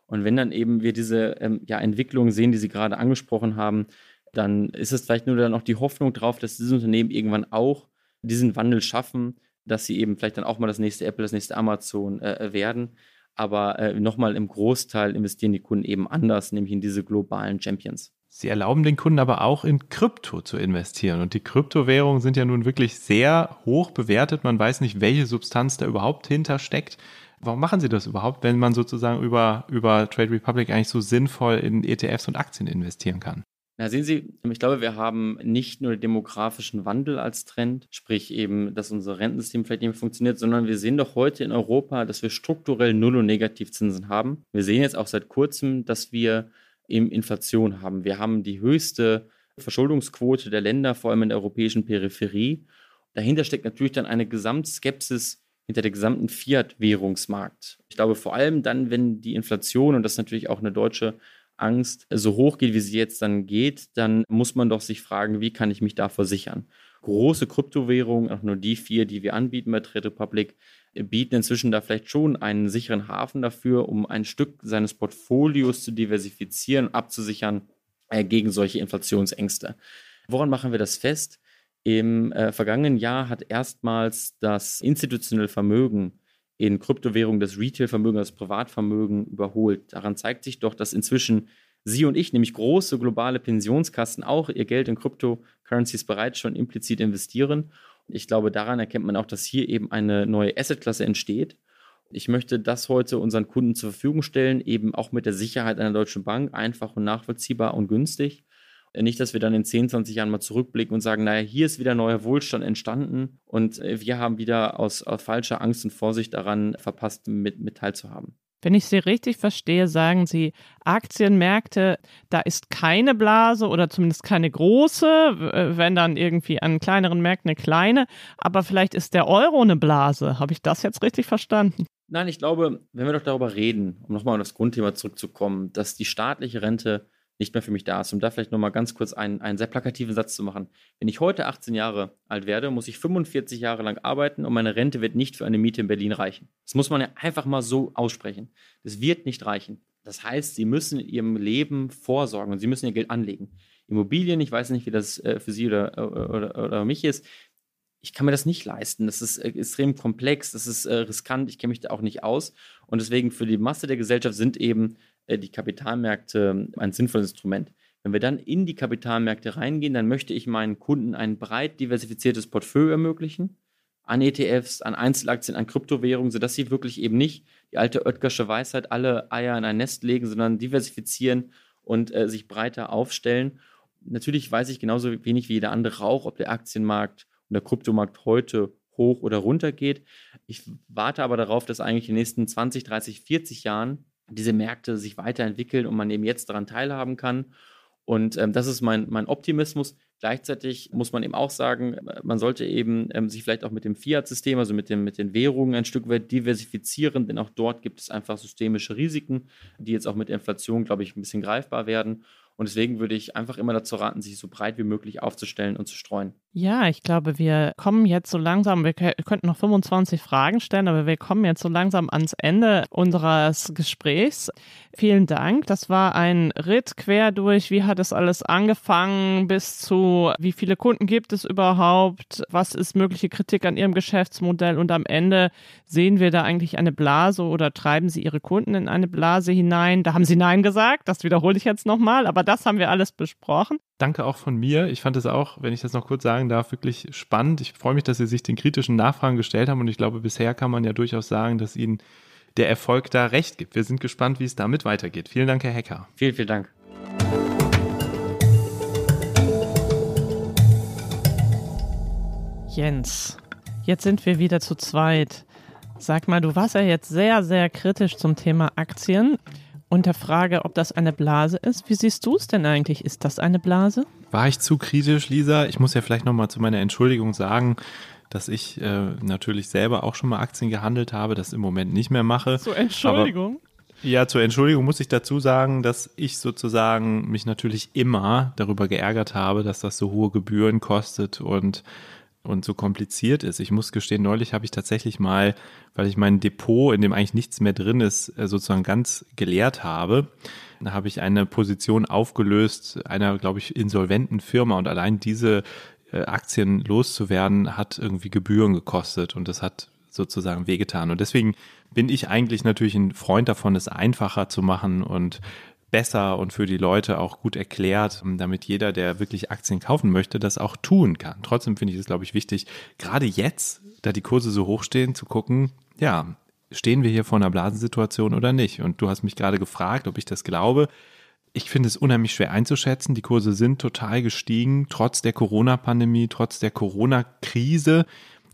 Und wenn dann eben wir diese ähm, ja, Entwicklung sehen, die Sie gerade angesprochen haben, dann ist es vielleicht nur dann auch die Hoffnung drauf, dass diese Unternehmen irgendwann auch diesen Wandel schaffen, dass sie eben vielleicht dann auch mal das nächste Apple, das nächste Amazon äh, werden. Aber äh, nochmal im Großteil investieren die Kunden eben anders, nämlich in diese globalen Champions. Sie erlauben den Kunden aber auch in Krypto zu investieren. Und die Kryptowährungen sind ja nun wirklich sehr hoch bewertet. Man weiß nicht, welche Substanz da überhaupt hintersteckt. Warum machen Sie das überhaupt, wenn man sozusagen über, über Trade Republic eigentlich so sinnvoll in ETFs und Aktien investieren kann? Na, sehen Sie, ich glaube, wir haben nicht nur den demografischen Wandel als Trend, sprich eben, dass unser Rentensystem vielleicht nicht mehr funktioniert, sondern wir sehen doch heute in Europa, dass wir strukturell Null- und Negativzinsen haben. Wir sehen jetzt auch seit kurzem, dass wir eben Inflation haben. Wir haben die höchste Verschuldungsquote der Länder, vor allem in der europäischen Peripherie. Dahinter steckt natürlich dann eine Gesamtskepsis hinter der gesamten Fiat-Währungsmarkt. Ich glaube vor allem dann, wenn die Inflation, und das ist natürlich auch eine deutsche Angst, so hoch geht, wie sie jetzt dann geht, dann muss man doch sich fragen, wie kann ich mich davor sichern? Große Kryptowährungen, auch nur die vier, die wir anbieten bei Trade Republic, bieten inzwischen da vielleicht schon einen sicheren Hafen dafür, um ein Stück seines Portfolios zu diversifizieren abzusichern äh, gegen solche Inflationsängste. Woran machen wir das fest? Im äh, vergangenen Jahr hat erstmals das institutionelle Vermögen in Kryptowährungen das Retail-Vermögen, das Privatvermögen überholt. Daran zeigt sich doch, dass inzwischen Sie und ich, nämlich große globale Pensionskassen, auch ihr Geld in Cryptocurrencies bereits schon implizit investieren ich glaube, daran erkennt man auch, dass hier eben eine neue Assetklasse entsteht. Ich möchte das heute unseren Kunden zur Verfügung stellen, eben auch mit der Sicherheit einer deutschen Bank, einfach und nachvollziehbar und günstig. Nicht, dass wir dann in 10, 20 Jahren mal zurückblicken und sagen, naja, hier ist wieder neuer Wohlstand entstanden und wir haben wieder aus, aus falscher Angst und Vorsicht daran verpasst, mit, mit teilzuhaben. Wenn ich Sie richtig verstehe, sagen Sie, Aktienmärkte, da ist keine Blase oder zumindest keine große, wenn dann irgendwie an kleineren Märkten eine kleine, aber vielleicht ist der Euro eine Blase. Habe ich das jetzt richtig verstanden? Nein, ich glaube, wenn wir doch darüber reden, um nochmal auf das Grundthema zurückzukommen, dass die staatliche Rente nicht mehr für mich da ist. Um da vielleicht nochmal ganz kurz einen, einen sehr plakativen Satz zu machen. Wenn ich heute 18 Jahre alt werde, muss ich 45 Jahre lang arbeiten und meine Rente wird nicht für eine Miete in Berlin reichen. Das muss man ja einfach mal so aussprechen. Das wird nicht reichen. Das heißt, Sie müssen in Ihrem Leben vorsorgen und Sie müssen Ihr Geld anlegen. Immobilien, ich weiß nicht, wie das äh, für Sie oder, oder, oder mich ist, ich kann mir das nicht leisten. Das ist äh, extrem komplex, das ist äh, riskant, ich kenne mich da auch nicht aus. Und deswegen für die Masse der Gesellschaft sind eben äh, die Kapitalmärkte ein sinnvolles Instrument. Wenn wir dann in die Kapitalmärkte reingehen, dann möchte ich meinen Kunden ein breit diversifiziertes Portfolio ermöglichen an ETFs, an Einzelaktien, an Kryptowährungen, sodass sie wirklich eben nicht die alte Oetkersche Weisheit alle Eier in ein Nest legen, sondern diversifizieren und äh, sich breiter aufstellen. Natürlich weiß ich genauso wenig wie jeder andere auch, ob der Aktienmarkt und der Kryptomarkt heute hoch oder runter geht. Ich warte aber darauf, dass eigentlich in den nächsten 20, 30, 40 Jahren diese Märkte sich weiterentwickeln und man eben jetzt daran teilhaben kann. Und ähm, das ist mein, mein Optimismus. Gleichzeitig muss man eben auch sagen, man sollte eben ähm, sich vielleicht auch mit dem Fiat-System, also mit, dem, mit den Währungen ein Stück weit diversifizieren, denn auch dort gibt es einfach systemische Risiken, die jetzt auch mit Inflation, glaube ich, ein bisschen greifbar werden. Und deswegen würde ich einfach immer dazu raten, sich so breit wie möglich aufzustellen und zu streuen. Ja, ich glaube, wir kommen jetzt so langsam, wir könnten noch 25 Fragen stellen, aber wir kommen jetzt so langsam ans Ende unseres Gesprächs. Vielen Dank. Das war ein Ritt quer durch, wie hat es alles angefangen, bis zu, wie viele Kunden gibt es überhaupt, was ist mögliche Kritik an Ihrem Geschäftsmodell und am Ende sehen wir da eigentlich eine Blase oder treiben Sie Ihre Kunden in eine Blase hinein. Da haben Sie Nein gesagt, das wiederhole ich jetzt nochmal, aber das haben wir alles besprochen. Danke auch von mir. Ich fand es auch, wenn ich das noch kurz sagen darf, wirklich spannend. Ich freue mich, dass Sie sich den kritischen Nachfragen gestellt haben und ich glaube, bisher kann man ja durchaus sagen, dass Ihnen der Erfolg da recht gibt. Wir sind gespannt, wie es damit weitergeht. Vielen Dank, Herr Hecker. Vielen, vielen Dank. Jens, jetzt sind wir wieder zu zweit. Sag mal, du warst ja jetzt sehr, sehr kritisch zum Thema Aktien und der Frage, ob das eine Blase ist. Wie siehst du es denn eigentlich? Ist das eine Blase? War ich zu kritisch, Lisa? Ich muss ja vielleicht nochmal zu meiner Entschuldigung sagen, dass ich äh, natürlich selber auch schon mal Aktien gehandelt habe, das im Moment nicht mehr mache. Zur Entschuldigung? Aber, ja, zur Entschuldigung muss ich dazu sagen, dass ich sozusagen mich natürlich immer darüber geärgert habe, dass das so hohe Gebühren kostet und und so kompliziert ist. Ich muss gestehen, neulich habe ich tatsächlich mal, weil ich mein Depot, in dem eigentlich nichts mehr drin ist, äh, sozusagen ganz geleert habe, da habe ich eine Position aufgelöst einer, glaube ich, insolventen Firma und allein diese äh, Aktien loszuwerden hat irgendwie Gebühren gekostet und das hat sozusagen wehgetan. Und deswegen bin ich eigentlich natürlich ein Freund davon, es einfacher zu machen und besser und für die Leute auch gut erklärt, damit jeder, der wirklich Aktien kaufen möchte, das auch tun kann. Trotzdem finde ich es, glaube ich, wichtig, gerade jetzt, da die Kurse so hoch stehen, zu gucken, ja, stehen wir hier vor einer Blasensituation oder nicht? Und du hast mich gerade gefragt, ob ich das glaube. Ich finde es unheimlich schwer einzuschätzen. Die Kurse sind total gestiegen, trotz der Corona-Pandemie, trotz der Corona-Krise,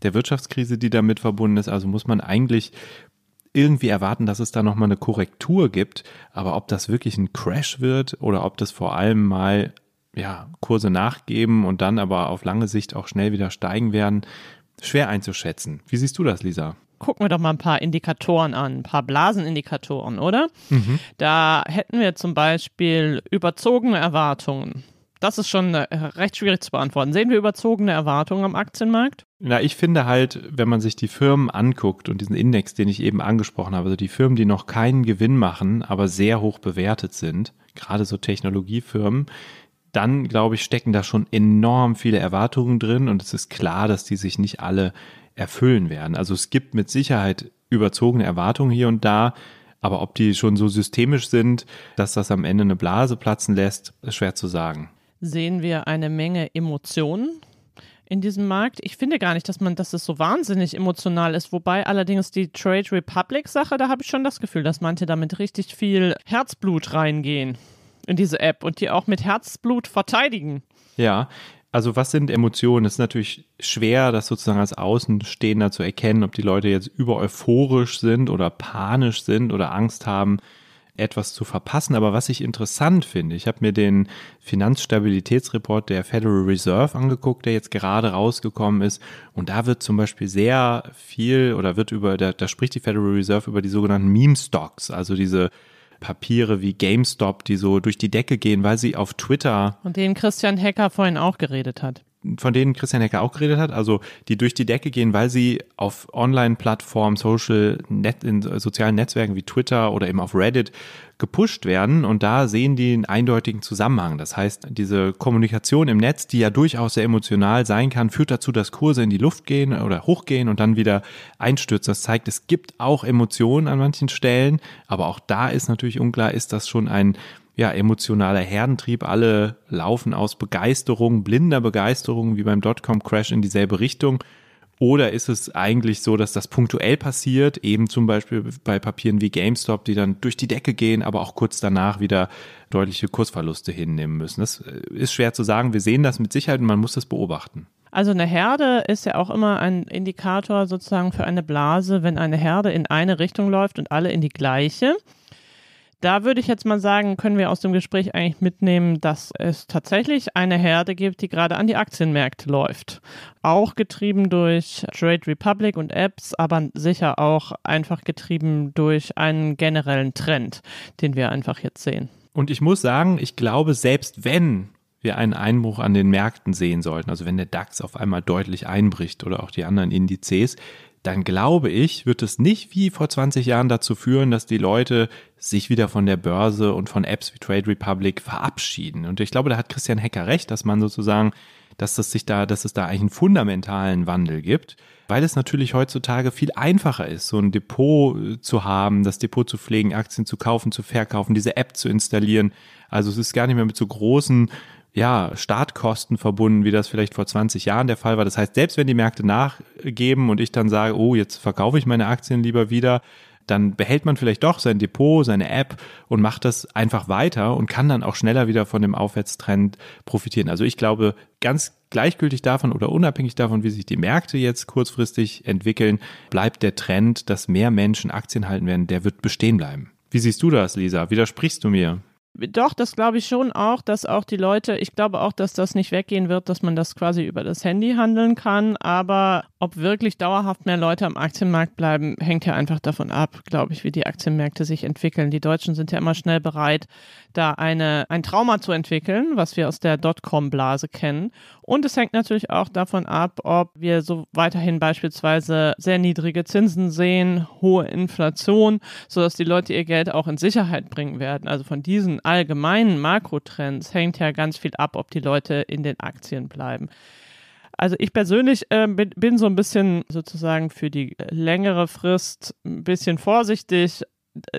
der Wirtschaftskrise, die damit verbunden ist. Also muss man eigentlich irgendwie erwarten, dass es da nochmal eine Korrektur gibt. Aber ob das wirklich ein Crash wird oder ob das vor allem mal ja, Kurse nachgeben und dann aber auf lange Sicht auch schnell wieder steigen werden, schwer einzuschätzen. Wie siehst du das, Lisa? gucken wir doch mal ein paar Indikatoren an, ein paar Blasenindikatoren, oder? Mhm. Da hätten wir zum Beispiel überzogene Erwartungen. Das ist schon äh, recht schwierig zu beantworten. Sehen wir überzogene Erwartungen am Aktienmarkt? Na, ich finde halt, wenn man sich die Firmen anguckt und diesen Index, den ich eben angesprochen habe, also die Firmen, die noch keinen Gewinn machen, aber sehr hoch bewertet sind, gerade so Technologiefirmen, dann glaube ich, stecken da schon enorm viele Erwartungen drin und es ist klar, dass die sich nicht alle erfüllen werden. Also es gibt mit Sicherheit überzogene Erwartungen hier und da, aber ob die schon so systemisch sind, dass das am Ende eine Blase platzen lässt, ist schwer zu sagen sehen wir eine Menge Emotionen in diesem Markt. Ich finde gar nicht, dass man, dass es so wahnsinnig emotional ist. Wobei allerdings die Trade Republic Sache, da habe ich schon das Gefühl, dass manche damit richtig viel Herzblut reingehen in diese App und die auch mit Herzblut verteidigen. Ja, also was sind Emotionen? Es ist natürlich schwer, das sozusagen als Außenstehender zu erkennen, ob die Leute jetzt über euphorisch sind oder panisch sind oder Angst haben, etwas zu verpassen. Aber was ich interessant finde, ich habe mir den Finanzstabilitätsreport der Federal Reserve angeguckt, der jetzt gerade rausgekommen ist. Und da wird zum Beispiel sehr viel oder wird über, da, da spricht die Federal Reserve über die sogenannten Meme Stocks, also diese Papiere wie GameStop, die so durch die Decke gehen, weil sie auf Twitter. Und denen Christian Hecker vorhin auch geredet hat von denen Christian Hecker auch geredet hat, also die durch die Decke gehen, weil sie auf Online-Plattformen, Social, Net, in sozialen Netzwerken wie Twitter oder eben auf Reddit gepusht werden und da sehen die einen eindeutigen Zusammenhang. Das heißt, diese Kommunikation im Netz, die ja durchaus sehr emotional sein kann, führt dazu, dass Kurse in die Luft gehen oder hochgehen und dann wieder einstürzen. Das zeigt, es gibt auch Emotionen an manchen Stellen, aber auch da ist natürlich unklar, ist das schon ein ja, emotionaler Herdentrieb. Alle laufen aus Begeisterung, blinder Begeisterung, wie beim Dotcom-Crash in dieselbe Richtung. Oder ist es eigentlich so, dass das punktuell passiert, eben zum Beispiel bei Papieren wie GameStop, die dann durch die Decke gehen, aber auch kurz danach wieder deutliche Kursverluste hinnehmen müssen? Das äh, ist schwer zu sagen. Wir sehen das mit Sicherheit und man muss das beobachten. Also eine Herde ist ja auch immer ein Indikator sozusagen für eine Blase, wenn eine Herde in eine Richtung läuft und alle in die gleiche. Da würde ich jetzt mal sagen, können wir aus dem Gespräch eigentlich mitnehmen, dass es tatsächlich eine Herde gibt, die gerade an die Aktienmärkte läuft. Auch getrieben durch Trade Republic und Apps, aber sicher auch einfach getrieben durch einen generellen Trend, den wir einfach jetzt sehen. Und ich muss sagen, ich glaube, selbst wenn wir einen Einbruch an den Märkten sehen sollten, also wenn der DAX auf einmal deutlich einbricht oder auch die anderen Indizes, dann glaube ich, wird es nicht wie vor 20 Jahren dazu führen, dass die Leute sich wieder von der Börse und von Apps wie Trade Republic verabschieden. Und ich glaube, da hat Christian Hecker recht, dass man sozusagen, dass das sich da, dass es da eigentlich einen fundamentalen Wandel gibt, weil es natürlich heutzutage viel einfacher ist, so ein Depot äh, zu haben, das Depot zu pflegen, Aktien zu kaufen, zu verkaufen, diese App zu installieren. Also es ist gar nicht mehr mit so großen ja, Startkosten verbunden, wie das vielleicht vor 20 Jahren der Fall war. Das heißt, selbst wenn die Märkte nachgeben und ich dann sage, oh, jetzt verkaufe ich meine Aktien lieber wieder, dann behält man vielleicht doch sein Depot, seine App und macht das einfach weiter und kann dann auch schneller wieder von dem Aufwärtstrend profitieren. Also ich glaube, ganz gleichgültig davon oder unabhängig davon, wie sich die Märkte jetzt kurzfristig entwickeln, bleibt der Trend, dass mehr Menschen Aktien halten werden, der wird bestehen bleiben. Wie siehst du das, Lisa? Widersprichst du mir? Doch, das glaube ich schon auch, dass auch die Leute, ich glaube auch, dass das nicht weggehen wird, dass man das quasi über das Handy handeln kann, aber ob wirklich dauerhaft mehr Leute am Aktienmarkt bleiben, hängt ja einfach davon ab, glaube ich, wie die Aktienmärkte sich entwickeln. Die Deutschen sind ja immer schnell bereit, da eine, ein Trauma zu entwickeln, was wir aus der Dotcom-Blase kennen. Und es hängt natürlich auch davon ab, ob wir so weiterhin beispielsweise sehr niedrige Zinsen sehen, hohe Inflation, sodass die Leute ihr Geld auch in Sicherheit bringen werden. Also von diesen allgemeinen Makrotrends hängt ja ganz viel ab, ob die Leute in den Aktien bleiben. Also ich persönlich äh, bin, bin, so ein bisschen sozusagen für die längere Frist ein bisschen vorsichtig.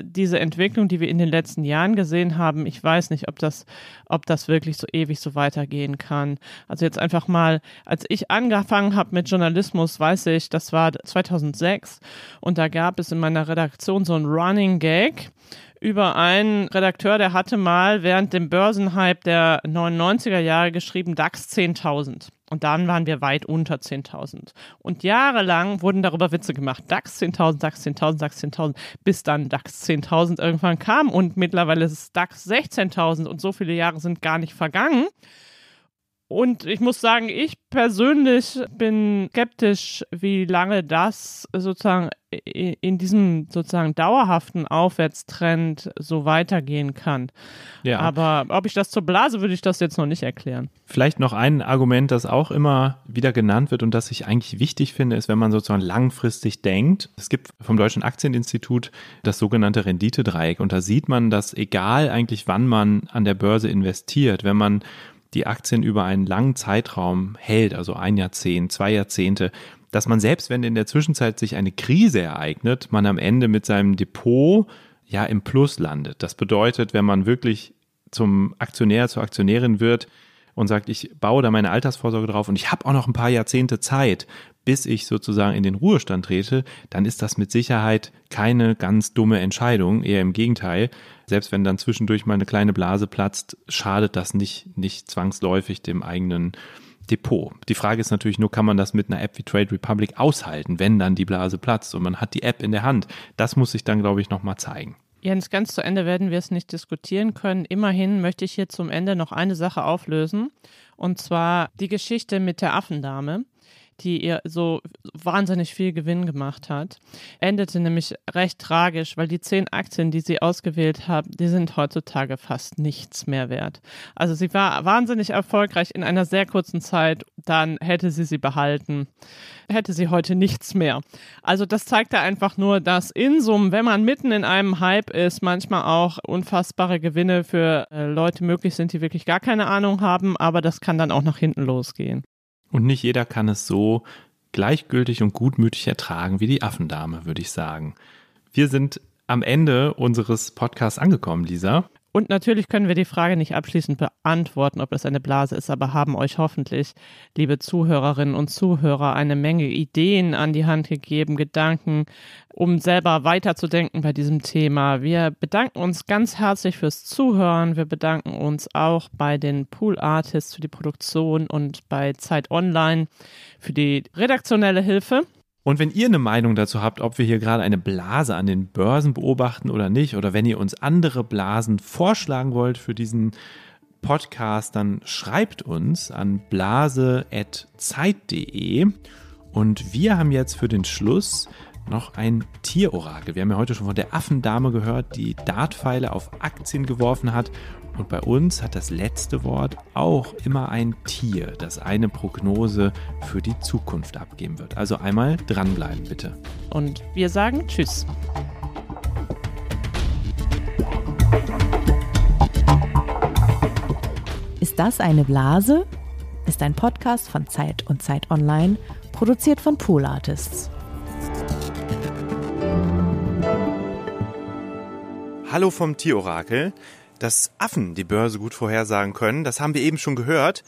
Diese Entwicklung, die wir in den letzten Jahren gesehen haben, ich weiß nicht, ob das, ob das wirklich so ewig so weitergehen kann. Also jetzt einfach mal, als ich angefangen habe mit Journalismus, weiß ich, das war 2006 und da gab es in meiner Redaktion so ein Running Gag über einen Redakteur, der hatte mal während dem Börsenhype der 99er Jahre geschrieben DAX 10.000. Und dann waren wir weit unter 10.000. Und jahrelang wurden darüber Witze gemacht. DAX 10.000, DAX 10.000, DAX 10.000, bis dann DAX 10.000 irgendwann kam. Und mittlerweile ist es DAX 16.000 und so viele Jahre sind gar nicht vergangen. Und ich muss sagen, ich persönlich bin skeptisch, wie lange das sozusagen in diesem sozusagen dauerhaften Aufwärtstrend so weitergehen kann. Ja. Aber ob ich das zur Blase, würde ich das jetzt noch nicht erklären. Vielleicht noch ein Argument, das auch immer wieder genannt wird und das ich eigentlich wichtig finde, ist, wenn man sozusagen langfristig denkt. Es gibt vom Deutschen Aktieninstitut das sogenannte Renditedreieck und da sieht man, dass egal eigentlich wann man an der Börse investiert, wenn man die Aktien über einen langen Zeitraum hält, also ein Jahrzehnt, zwei Jahrzehnte, dass man selbst, wenn in der Zwischenzeit sich eine Krise ereignet, man am Ende mit seinem Depot ja im Plus landet. Das bedeutet, wenn man wirklich zum Aktionär, zur Aktionärin wird und sagt, ich baue da meine Altersvorsorge drauf und ich habe auch noch ein paar Jahrzehnte Zeit, bis ich sozusagen in den Ruhestand trete, dann ist das mit Sicherheit keine ganz dumme Entscheidung, eher im Gegenteil. Selbst wenn dann zwischendurch mal eine kleine Blase platzt, schadet das nicht, nicht zwangsläufig dem eigenen Depot. Die Frage ist natürlich nur, kann man das mit einer App wie Trade Republic aushalten, wenn dann die Blase platzt und man hat die App in der Hand. Das muss sich dann, glaube ich, nochmal zeigen. Jens, ganz zu Ende werden wir es nicht diskutieren können. Immerhin möchte ich hier zum Ende noch eine Sache auflösen. Und zwar die Geschichte mit der Affendame die ihr so wahnsinnig viel Gewinn gemacht hat. Endete nämlich recht tragisch, weil die zehn Aktien, die sie ausgewählt hat, die sind heutzutage fast nichts mehr wert. Also sie war wahnsinnig erfolgreich in einer sehr kurzen Zeit, dann hätte sie sie behalten hätte sie heute nichts mehr. Also das zeigt ja einfach nur, dass in Summen, wenn man mitten in einem Hype ist, manchmal auch unfassbare Gewinne für äh, Leute möglich sind, die wirklich gar keine Ahnung haben, aber das kann dann auch nach hinten losgehen. Und nicht jeder kann es so gleichgültig und gutmütig ertragen wie die Affendame, würde ich sagen. Wir sind am Ende unseres Podcasts angekommen, Lisa. Und natürlich können wir die Frage nicht abschließend beantworten, ob das eine Blase ist, aber haben euch hoffentlich, liebe Zuhörerinnen und Zuhörer, eine Menge Ideen an die Hand gegeben, Gedanken, um selber weiterzudenken bei diesem Thema. Wir bedanken uns ganz herzlich fürs Zuhören. Wir bedanken uns auch bei den Pool Artists für die Produktion und bei Zeit Online für die redaktionelle Hilfe. Und wenn ihr eine Meinung dazu habt, ob wir hier gerade eine Blase an den Börsen beobachten oder nicht, oder wenn ihr uns andere Blasen vorschlagen wollt für diesen Podcast, dann schreibt uns an blase.zeit.de. Und wir haben jetzt für den Schluss noch ein Tierorakel. Wir haben ja heute schon von der Affendame gehört, die Dartpfeile auf Aktien geworfen hat. Und bei uns hat das letzte Wort auch immer ein Tier, das eine Prognose für die Zukunft abgeben wird. Also einmal dranbleiben, bitte. Und wir sagen Tschüss. Ist das eine Blase? Ist ein Podcast von Zeit und Zeit Online, produziert von Pool Artists. Hallo vom Tierorakel dass Affen die Börse gut vorhersagen können. Das haben wir eben schon gehört.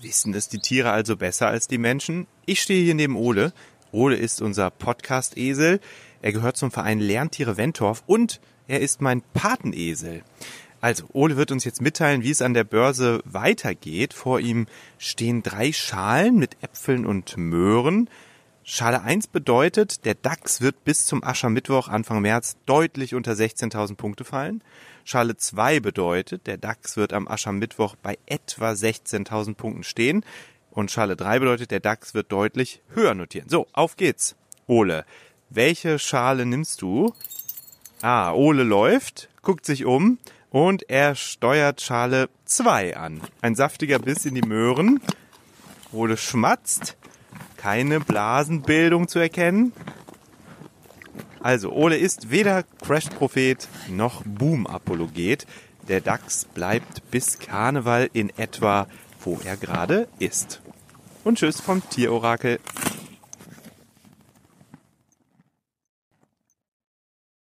Wissen es die Tiere also besser als die Menschen? Ich stehe hier neben Ole. Ole ist unser Podcast-Esel. Er gehört zum Verein Lerntiere Wentorf und er ist mein Patenesel. Also, Ole wird uns jetzt mitteilen, wie es an der Börse weitergeht. Vor ihm stehen drei Schalen mit Äpfeln und Möhren. Schale 1 bedeutet, der DAX wird bis zum Aschermittwoch Anfang März deutlich unter 16.000 Punkte fallen. Schale 2 bedeutet, der DAX wird am Aschermittwoch bei etwa 16.000 Punkten stehen. Und Schale 3 bedeutet, der DAX wird deutlich höher notieren. So, auf geht's. Ole, welche Schale nimmst du? Ah, Ole läuft, guckt sich um und er steuert Schale 2 an. Ein saftiger Biss in die Möhren. Ole schmatzt. Keine Blasenbildung zu erkennen. Also, Ole ist weder Crash-Prophet noch Boom-Apologet. Der DAX bleibt bis Karneval in etwa, wo er gerade ist. Und tschüss vom Tierorakel.